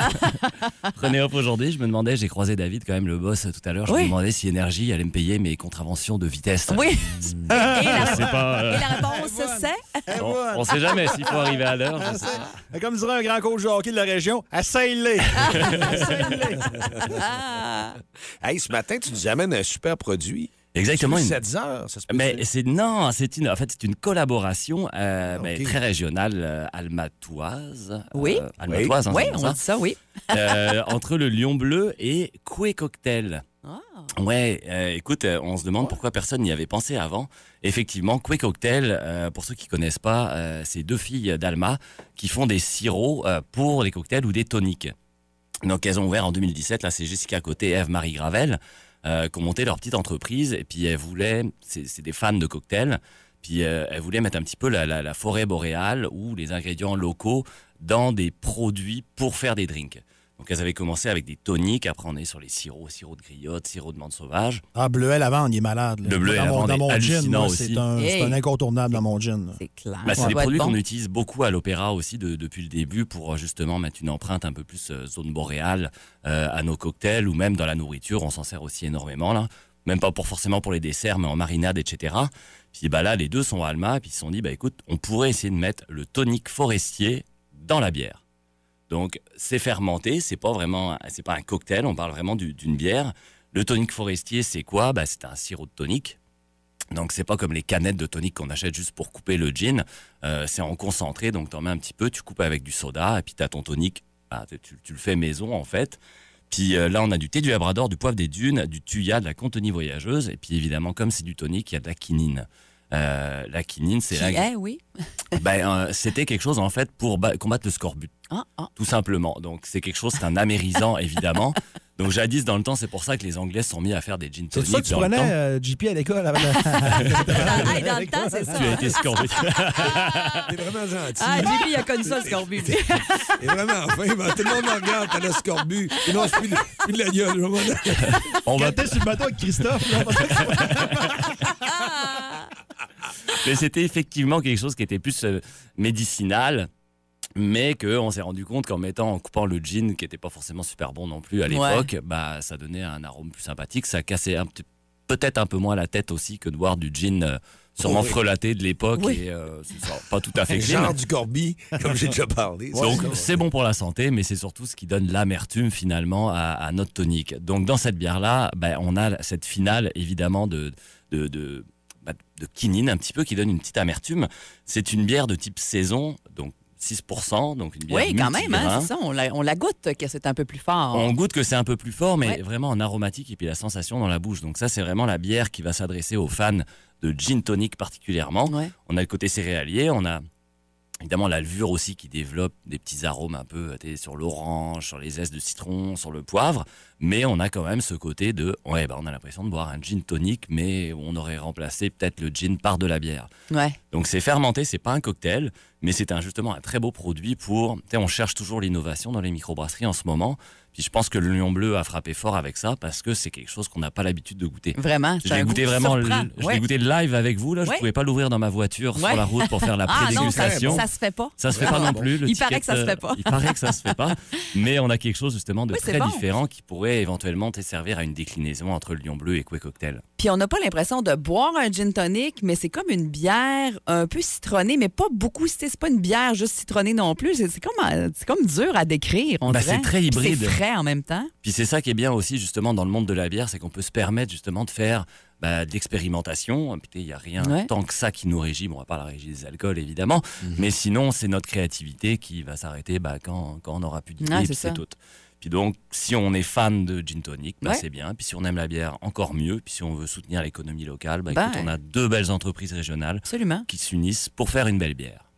Prenez off aujourd'hui. Je me demandais, j'ai croisé David, quand même, le boss, tout à l'heure. Je Oui. me demandais si Énergie allait me payer mes contraventions de vitesse. Oui. Et la, pas. euh, et la réponse, c'est? Eh, on, sait jamais s'il faut arriver à l'heure. pas. Comme dirait un grand coach de hockey de la région. Essaye-les. Ah. Hey, ce matin, tu nous amènes un super produit. Exactement. une- 7 heures, ça se peut. Mais c'est non, c'est une en fait c'est une collaboration euh, Ok. très régionale euh, almatoise. Oui. Euh, almatoise, hein, Oui, on ça. dit ça, oui. Euh, entre le Lion Bleu et Coué Cocktail. Ah. Ouais, euh, écoute, euh, on se demande pourquoi personne n'y avait pensé avant. Effectivement, Coué Cocktail, euh, pour ceux qui connaissent pas, euh, c'est deux filles d'Alma qui font des sirops euh, pour des cocktails ou des toniques. Donc elles ont ouvert en 2017, là c'est Jessica Côté et Eve-Marie Gravel euh, qui ont monté leur petite entreprise et puis elles voulaient, c'est des fans de cocktails, puis euh, elles voulaient mettre un petit peu la- la forêt boréale ou les ingrédients locaux dans des produits pour faire des drinks. Donc elles avaient commencé avec des toniques, après on est sur les sirops, sirop de griotte, sirop de menthe sauvage. Ah, bleuet lavande, il est malade. là. Le bleuet dans mon, lavande dans est mon gin, hallucinant moi, aussi. c'est un, c'est Hey. un incontournable dans mon gin. C'est clair. Bah, c'est des produits bon. qu'on utilise beaucoup à l'opéra aussi de- depuis le début pour euh, justement mettre une empreinte un peu plus euh, zone boréale euh, à nos cocktails ou même dans la nourriture. On s'en sert aussi énormément là. Même pas pour forcément pour les desserts, mais en marinade, etc. Puis bah là, les deux sont à Alma, puis ils se sont dit, bah écoute, on pourrait essayer de mettre le tonique forestier dans la bière. Donc c'est fermenté, c'est pas vraiment, c'est pas un cocktail, on parle vraiment du- d'une bière. Le tonique forestier, c'est quoi? Bah, c'est un sirop de tonique. Donc c'est pas comme les canettes de tonique qu'on achète juste pour couper le gin. Euh, c'est en concentré, donc t'en mets un petit peu, tu coupes avec du soda, et puis t'as ton tonique. Ah, tu, tu le fais maison en fait. Puis euh, là, on a du thé du Labrador, du poivre des dunes, du tuya, de la contenue voyageuse, et puis évidemment, comme c'est du tonique, il y a de la quinine. Euh, la quinine, c'est Qui la- est, oui. ben, euh, c'était quelque chose en fait pour ba- combattre le scorbut, Ah, ah. tout simplement. Donc c'est quelque chose, c'est un amérisant évidemment. Donc jadis dans le temps, c'est pour ça que les Anglais sont mis à faire des gin C'est tonic ça que tu prenais euh, JP à l'école avant Ah, dans le temps, c'est ça. Tu as été scorbut. T'es vraiment gentil. Ah, JP, il a connu ça, le scorbut. T'es vraiment fin. ben, tout le monde me regarde, t'as le scorbut. Et non, je suis plus, plus de la gueule. On va sur le bateau avec Christophe, là, Mais c'était effectivement quelque chose qui était plus euh, médicinal, mais qu'on s'est rendu compte qu'en mettant, en coupant le gin, qui n'était pas forcément super bon non plus à l'époque, bah, ça donnait un arôme plus sympathique. Ça cassait un petit- peut-être un peu moins la tête aussi que de boire du gin euh, sûrement Oui. frelaté de l'époque Oui. et euh, pas tout à fait Le clean. genre du corbi, comme j'ai déjà parlé. Donc c'est bon pour la santé, mais c'est surtout ce qui donne l'amertume finalement à, à notre tonique. Donc dans cette bière-là, ben, on a cette finale évidemment de, de, de, de quinine un petit peu qui donne une petite amertume. C'est une bière de type saison, donc 6%, donc une bière Oui, quand même, hein, c'est ça. On la, on la goûte que c'est un peu plus fort. On goûte que c'est un peu plus fort, mais Ouais. vraiment en aromatique et puis la sensation dans la bouche. Donc ça, c'est vraiment la bière qui va s'adresser aux fans de gin tonic particulièrement. Ouais. On a le côté céréalier, on a évidemment la levure aussi qui développe des petits arômes un peu sais, sur l'orange, sur les zestes de citron, sur le poivre, mais on a quand même ce côté de ouais bah on a l'impression de boire un gin tonic, mais on aurait remplacé peut-être le gin par de la bière. Ouais. Donc c'est fermenté, c'est pas un cocktail, mais c'est un, justement un très beau produit pour. On cherche toujours l'innovation dans les microbrasseries en ce moment. Puis je pense que le Lion Bleu a frappé fort avec ça parce que c'est quelque chose qu'on n'a pas l'habitude de goûter. Vraiment. Je l'ai goût goûté vraiment, le- je Ouais. l'ai goûté live avec vous là. Je Ouais. pouvais pas l'ouvrir dans ma voiture Ouais. sur la route pour faire la Ah non, ça, ça se fait pas. Ça se fait pas non plus. le Il paraît que ça se fait pas. Il paraît que ça se fait pas. Mais on a quelque chose justement de Oui, très bon. différent qui pourrait éventuellement te servir à une déclinaison entre le Lion Bleu et Coué Cocktail. Puis on n'a pas l'impression de boire un gin tonic, mais c'est comme une bière un peu citronnée, mais pas beaucoup. C'est c'est pas une bière juste citronnée non plus. C'est comme, euh, c'est comme dur à décrire. On dirait. c'est très hybride. En même temps? Puis c'est ça qui est bien aussi justement dans le monde de la bière, c'est qu'on peut se permettre justement de faire bah, de l'expérimentation. Il n'y a rien Ouais. tant que ça qui nous régit. Bon, à part la régie des alcools évidemment, mais sinon c'est notre créativité qui va s'arrêter bah, quand, quand on aura plus d'idées. Ouais, c'est tout. Puis donc, si on est fan de gin tonic, bah, Ouais. c'est bien. Puis si on aime la bière, encore mieux. Puis si on veut soutenir l'économie locale, bah, écoute, on a deux belles entreprises régionales Absolument. qui s'unissent pour faire une belle bière.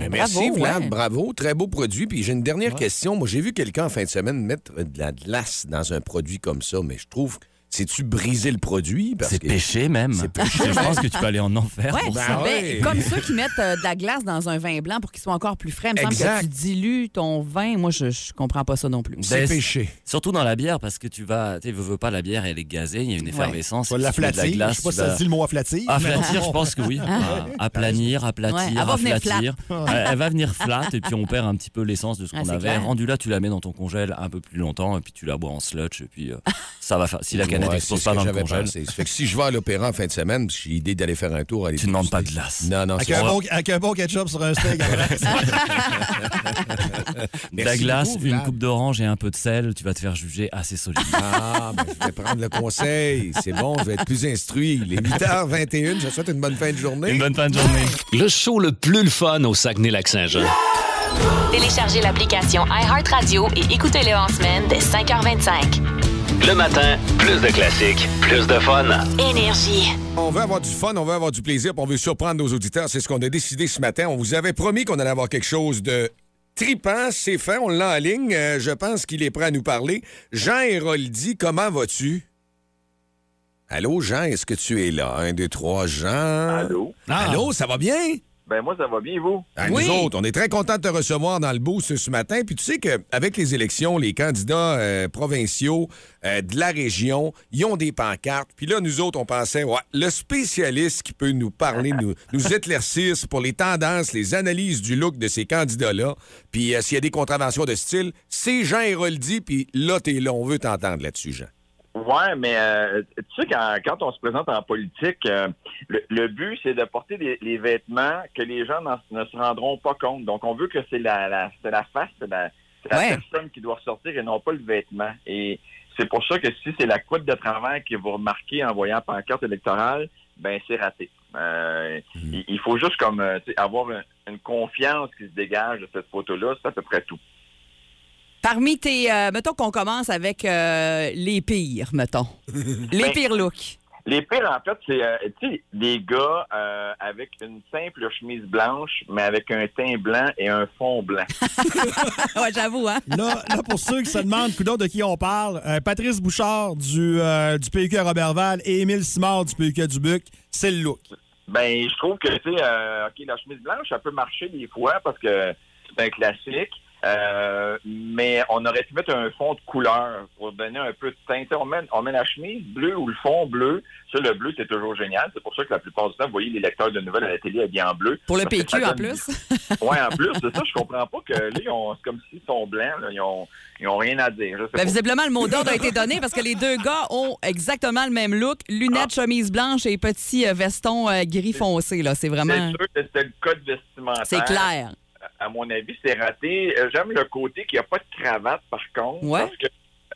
Ben, Bravo, merci, Vlad. ouais. Bravo. Très beau produit. Puis j'ai une dernière question. Moi, j'ai vu quelqu'un en fin de semaine mettre de la glace dans un produit comme ça, mais je trouve C'est-tu briser le produit? C'est péché même. C'est péché. Je pense que tu peux aller en enfer. Ouais, pour Ben ça. ben, ouais. Comme ceux qui mettent euh, de la glace dans un vin blanc pour qu'il soit encore plus frais. Il me semble que tu dilues ton vin. Moi, je, je comprends pas ça non plus. C'est Ben, péché. Surtout dans la bière, parce que tu vas, tu veux, pas la bière, elle est gazée, il y a une effervescence. Faut Si la tu flatter. glace, Je sais pas si ça se dit le mot afflatir. Aflatir, je pense que oui. À- Aplanir, aplatir, Ouais, elle va venir aflatir. Elle, va venir flat et puis on perd un petit peu l'essence de ce Ah, qu'on avait. Rendu là, tu la mets dans ton congèle un peu plus longtemps et puis tu la bois en sludge et puis euh, ça va faire. Si la Ouais, pas dans le congèle, fait que si je vais à l'opéra en fin de semaine, j'ai l'idée d'aller faire un tour. aller tu ne demandes pas de glace. Non, non, Avec c'est un, vrai. bon, avec un bon ketchup sur un steak. après. De la glace, beaucoup, une coupe d'orange et un peu de sel, tu vas te faire juger assez solide. Ah, ben, je vais prendre le conseil. C'est bon, je vais être plus instruit. Il est 8h21. Je vous souhaite une bonne fin de journée. Une bonne fin de journée. Le show le plus le fun au Saguenay-Lac-Saint-Jean. Téléchargez l'application iHeartRadio et écoutez-le en semaine dès 5h25. Le matin, plus de classiques, plus de fun. Énergie. On veut avoir du fun, on veut avoir du plaisir, puis on veut surprendre nos auditeurs. C'est ce qu'on a décidé ce matin. On vous avait promis qu'on allait avoir quelque chose de tripant. C'est fait, on l'a en ligne. Euh, je pense qu'il est prêt à nous parler. Jean Héroldi, comment vas-tu? Allô, Jean, est-ce que tu es là? Un, deux, trois, Jean. Allô? Allô, ça va bien? Ben moi, ça va bien, vous? Oui. Nous autres, on est très contents de te recevoir dans le boost ce matin. Puis tu sais qu'avec les élections, les candidats euh, provinciaux euh, de la région, ils ont des pancartes. Puis là, nous autres, on pensait, ouais, le spécialiste qui peut nous parler, nous, nous éclaircir pour les tendances, les analyses du look de ces candidats-là, puis euh, s'il y a des contraventions de style, c'est Jean Héroldi. Puis là, t'es là, on veut t'entendre là-dessus, Jean. Ouais, mais euh, tu sais, quand, quand on se présente en politique, euh, le, le but, c'est de porter des- les vêtements que les gens ne se rendront pas compte. Donc, on veut que c'est la, la, c'est la face, c'est la, c'est la Ouais. personne qui doit ressortir et non pas le vêtement. Et c'est pour ça que si c'est la couette de travail que vous remarquez en voyant pancarte électorale, ben c'est raté. Euh, il, il faut juste comme euh, avoir une, une confiance qui se dégage de cette photo-là, c'est à peu près tout. Parmi tes. euh, mettons qu'on commence avec euh, les pires, mettons. les Ben, pires looks. Les pires, en fait, c'est euh, tu sais, des gars euh, avec une simple chemise blanche, mais avec un teint blanc et un fond blanc. ouais, j'avoue, hein? Là, là, pour ceux qui se demandent coudonc, de qui on parle, euh, Patrice Bouchard du, euh, du PQ à Robertval et Émile Simard du PQ à Dubuc, c'est le look. Ben, je trouve que, tu sais, euh, OK, la chemise blanche, ça peut marcher des fois parce que c'est un classique. Euh, mais on aurait pu mettre un fond de couleur pour donner un peu de teint. Tu sais, On met, on met la chemise bleue ou le fond bleu. Ça, le bleu, c'est toujours génial. C'est pour ça que la plupart du temps, vous voyez les lecteurs de nouvelles à la télé habillés en bleu. Pour le PQ, en plus. Ouais, en plus, c'est ça, je comprends pas que là, c'est comme s'ils sont blancs, là, ils, ont, ils ont rien à dire. Ben, visiblement, le mot d'ordre a été donné parce que les deux gars ont exactement le même look. Lunettes, chemise blanche et petit euh, veston euh, gris foncé. là. C'est vraiment. C'est sûr que c'était le code vestimentaire. C'est clair. À mon avis, c'est raté. Euh, J'aime le côté qu'il n'y a pas de cravate, par contre. Ouais. Parce que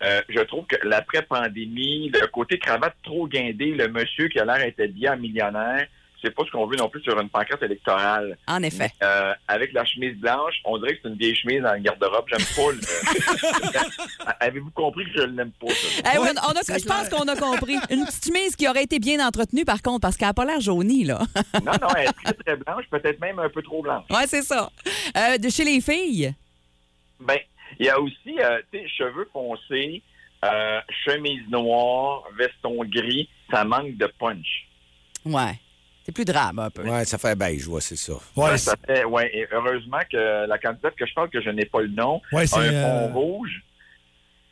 euh, je trouve que l'après-pandémie, le côté cravate trop guindé, le monsieur qui a l'air d'être habillé en millionnaire, c'est pas ce qu'on veut non plus sur une pancarte électorale. En effet. Euh, avec la chemise blanche, on dirait que c'est une vieille chemise dans le garde-robe. J'aime pas le... Avez-vous compris que je l'aime pas, ça? Eh, on- a- je pense qu'on a compris. Une petite chemise qui aurait été bien entretenue, par contre, parce qu'elle n'a pas l'air jaunie, là. Non, non, elle est très, très blanche, peut-être même un peu trop blanche. ouais, c'est ça. Euh, de chez les filles? Ben, il y a aussi, euh, tu sais, cheveux foncés, euh, chemise noire, veston gris, ça manque de punch. Ouais. C'est plus drabe, un peu. Ouais, ça fait beige, ouais, c'est ça. Ouais, ça fait, ouais, et heureusement que la candidate que je parle, que je n'ai pas le nom, Ouais, a c'est, un euh, fond rouge.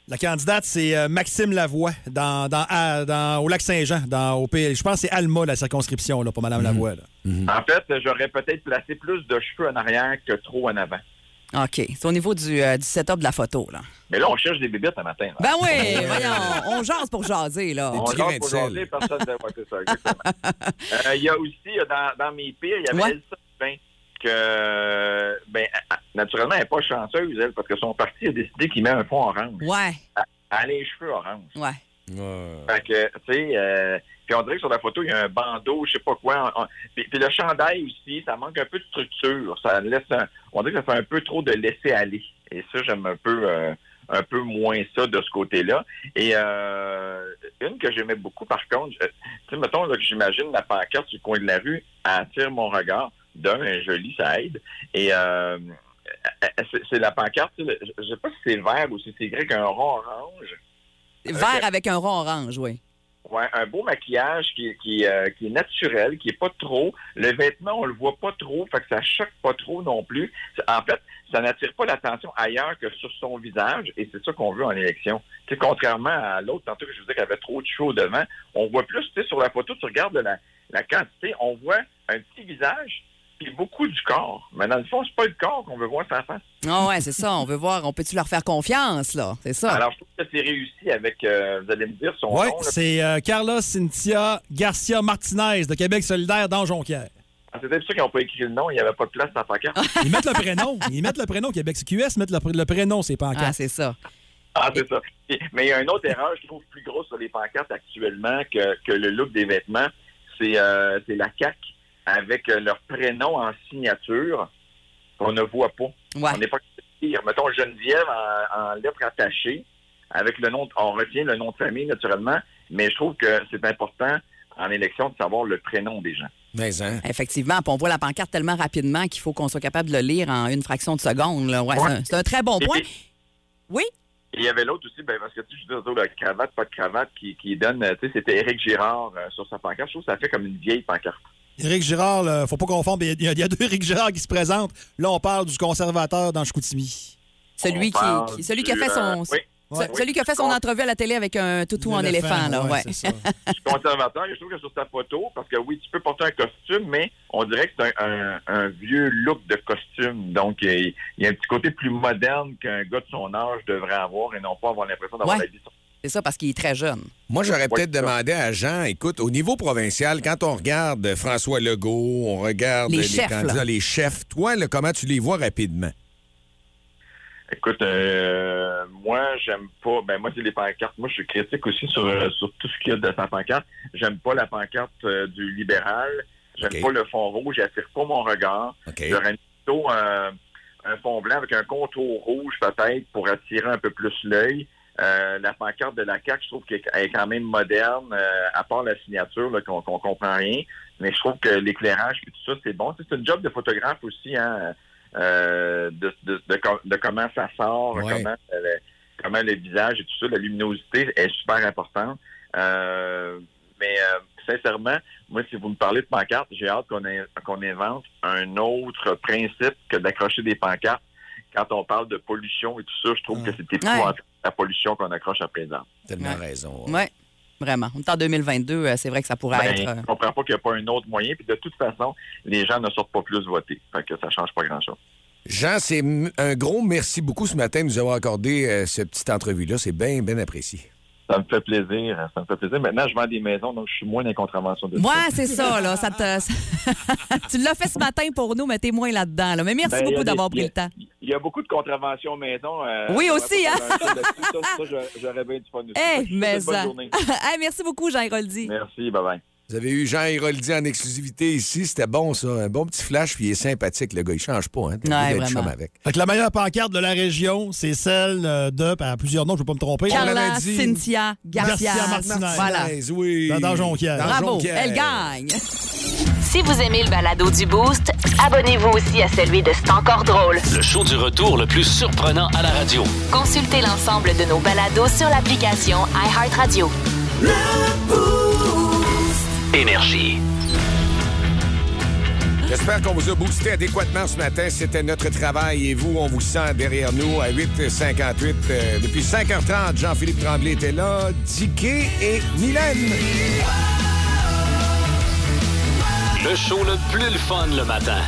La candidate, c'est euh, Maxime Lavoie, dans, dans, à- dans- au Lac-Saint-Jean, dans, au P- je pense que c'est Alma, la circonscription, là, pour Mme Lavoie. là. En fait, j'aurais peut-être placé plus de cheveux en arrière que trop en avant. OK. C'est au niveau du, euh, du setup de la photo, là. Mais là, on cherche des bébites un matin. là. Ben oui, voyons. On jase pour jaser, là. On jase pour jaser, personne ne ouais, ça, exactement. Euh, Il y a aussi, euh, dans, dans mes pires, il y avait Ouais. Elsa Dubin, que, ben, elle- naturellement, elle n'est pas chanceuse, elle, parce que son parti a décidé qu'il met un fond orange. Ouais, Elle a les cheveux orange. ouais. Fait que, tu sais, euh, puis on dirait que sur la photo, il y a un bandeau, je sais pas quoi. On- on- puis, puis le chandail aussi, ça manque un peu de structure. Ça laisse un- on dirait que ça fait un peu trop de laisser aller. Et ça, j'aime un peu, euh, un peu moins ça de ce côté-là. Et euh, une que j'aimais beaucoup, par contre, je- tu sais, mettons là, que j'imagine la pancarte le coin de la rue, attire mon regard. D'un, jolie, ça aide. Et euh, c'est- la pancarte, je sais pas si c'est vert ou si c'est gris avec un rond orange. Vert avec un rond orange, oui. Un beau maquillage qui, qui, euh, qui est naturel, qui est pas trop. Le vêtement, on le voit pas trop, fait que ça choque pas trop non plus. En fait, ça n'attire pas l'attention ailleurs que sur son visage, et c'est ça qu'on veut en élection. Contrairement à l'autre, tantôt que je vous disais qu'il y avait trop de cheveux devant, on voit plus, tu sais, sur la photo, tu regardes la, la quantité, on voit un petit visage, beaucoup du corps. Mais dans le fond, c'est pas le corps qu'on veut voir sa face. Ah ouais, c'est ça. On veut voir, on peut-tu leur faire confiance, là? C'est ça. Alors, je trouve que c'est réussi avec, euh, vous allez me dire son Oui, nom. là. c'est euh, Carla Cynthia Garcia Martinez de Québec solidaire dans Jonquière. Ah, C'est peut-être sûr qu'ils n'ont pas écrit le nom, il n'y avait pas de place dans la pancarte. Ils mettent le prénom. Ils mettent le prénom Québec. QS, mettent le, pr- le prénom, c'est pas Ah, c'est ça. Ah, c'est ça. Mais il y a une autre erreur, je trouve, plus grosse sur les pancartes actuellement que, que le look des vêtements. C'est euh, c'est la CAQ avec euh, leur prénom en signature qu'on ne voit pas. On n'est pas dire. Mettons Geneviève en, en lettres attachées avec le nom, de- on retient le nom de famille naturellement, mais je trouve que c'est important en élection de savoir le prénom des gens. Mais hein? Effectivement, on voit la pancarte tellement rapidement qu'il faut qu'on soit capable de le lire en une fraction de seconde. Ouais, c'est un- très bon point. puis- Oui? Il y avait l'autre aussi, ben, parce que tu sais, je la cravate, pas de cravate, qui, qui donne, tu sais, c'était Éric Girard euh, sur sa pancarte. Je trouve que ça fait comme une vieille pancarte. Éric Girard, là, faut pas confondre. Il y, a, il y a deux Éric Girard qui se présentent. Là, on parle du conservateur dans Chicoutimi. Celui, qui, qui- celui qui a fait son. euh, oui. ce- Ouais. Celui qui a fait son entrevue à la télé avec un toutou en éléphant, là. Ouais. Je suis conservateur et je trouve que sur sa photo, parce que oui, tu peux porter un costume, mais on dirait que c'est un, un- un vieux look de costume. Donc, il il y a un petit côté plus moderne qu'un gars de son âge devrait avoir et non pas avoir l'impression d'avoir Ouais. la vie sur C'est ça, parce qu'il est très jeune. Moi, j'aurais peut-être demandé à Jean, écoute, au niveau provincial, quand on regarde François Legault, on regarde Les les, chefs, candidats, là. les chefs, toi, là, comment tu les vois rapidement? Écoute, euh, moi, j'aime pas. Ben, moi, c'est les pancartes. Moi, je suis critique aussi sur, euh, sur tout ce qu'il y a de sa pancarte. J'aime pas la pancarte euh, du libéral. J'aime pas le fond rouge. Il attire pas mon regard. OK. J'aurais plutôt euh, un fond blanc avec un contour rouge, peut-être, pour attirer un peu plus l'œil. Euh, la pancarte de la CAQ, je trouve qu'elle est quand même moderne, euh, à part la signature, là, qu'on qu'on comprend rien. Mais je trouve que l'éclairage et tout ça, c'est bon. C'est une job de photographe aussi, hein, euh, de, de, de de comment ça sort, Ouais. comment, euh, le, comment le visage et tout ça, la luminosité est super importante. Euh, mais euh, sincèrement, moi, si vous me parlez de pancarte, j'ai hâte qu'on invente un autre principe que d'accrocher des pancartes. Quand on parle de pollution et tout ça, je trouve que c'est épouvantable la pollution qu'on accroche à présent. Tellement raison. Oui, vraiment. On est en 2022, euh, c'est vrai que ça pourrait Ben, être. euh, Je comprends pas qu'il n'y a pas un autre moyen. Puis de toute façon, les gens ne sortent pas plus voter. Fait que ça change pas grand-chose. Jean, c'est un gros merci beaucoup ce matin de nous avoir accordé euh, cette petite entrevue-là. C'est bien, bien apprécié. Ça me fait plaisir. Ça me fait plaisir. Maintenant, je vends des maisons, donc je suis moins dans les contraventions de Ouais, c'est ça, là. Ça te... tu l'as fait ce matin pour nous, mais t'es moins là-dedans. Là. Mais merci Ben, beaucoup d'avoir pris a- le temps. Il y a beaucoup de contraventions maison. euh, Oui, aussi, hein? j'aurais- bien du fun souhaite mais bonne ça. journée. Hey, merci beaucoup, Jean Héroldi. Merci, bye-bye. Vous avez eu Jean Héroldi en exclusivité ici. C'était bon, ça. Un bon petit flash, puis il est sympathique, le gars. Il change pas, hein. T'as Ouais, chum avec. Fait que la meilleure pancarte de la région, c'est celle euh, de, à plusieurs noms, je ne veux pas me tromper. Carla Cynthia Garcia. Garcia Martinez. Voilà. Oui. Dans, dans Jonquière. Dans Bravo, Jonquière. elle gagne. Si vous aimez le balado du Boost, abonnez-vous aussi à celui de C'est encore drôle. Le show du retour le plus surprenant à la radio. Consultez l'ensemble de nos balados sur l'application iHeartRadio. Énergie. J'espère qu'on vous a boosté adéquatement ce matin. C'était notre travail et vous, on vous sent derrière nous à 8h58. Euh, depuis 5h30, Jean-Philippe Tremblay était là, Dicky et Mylène. Le show le plus le fun le matin.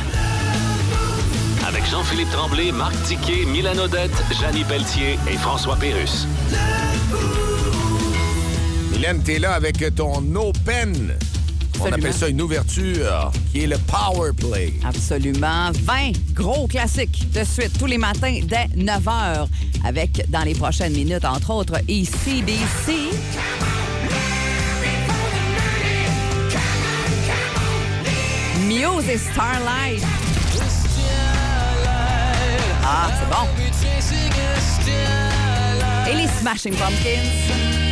Avec Jean-Philippe Tremblay, Marc Tiquet, Milan Odette, Janine Pelletier et François Pérus. Mylène, t'es là avec ton open. On appelle ça une ouverture, qui est le power play. Absolument. 20 gros classiques de suite tous les matins dès 9 h avec dans les prochaines minutes, entre autres, ECDC. Muse et Starlight. Ah, c'est bon. Et les Smashing Pumpkins.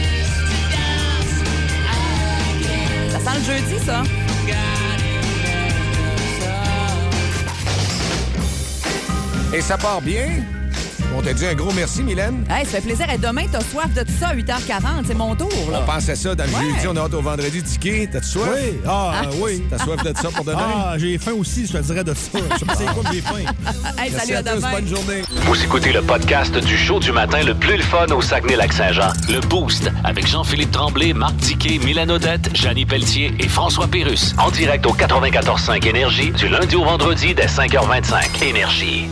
Sent le jeudi, ça. Et ça part bien? On te dit un gros merci, Mylène. Hey, ça fait plaisir. Et demain, t'as soif de tout ça à 8h40. C'est mon tour, là. On pense à ça dans le Ouais. jeudi, on a hâte au vendredi ticket. T'as-tu soif? Oui, ah, Ah. oui. T'as soif de ça pour demain? Ah, j'ai faim aussi, je te dirais de ça. Je sais pas c'est quoi, j'ai faim. Hey, Merci salut, à, demain. bonne journée. Vous écoutez le podcast du show du matin le plus le fun au Saguenay-Lac-Saint-Jean. Le Boost avec Jean-Philippe Tremblay, Marc Tiquet, Milan Odette, Janine Pelletier et François Pérus. En direct au 94.5 Énergie du lundi au vendredi dès 5h25. Énergie.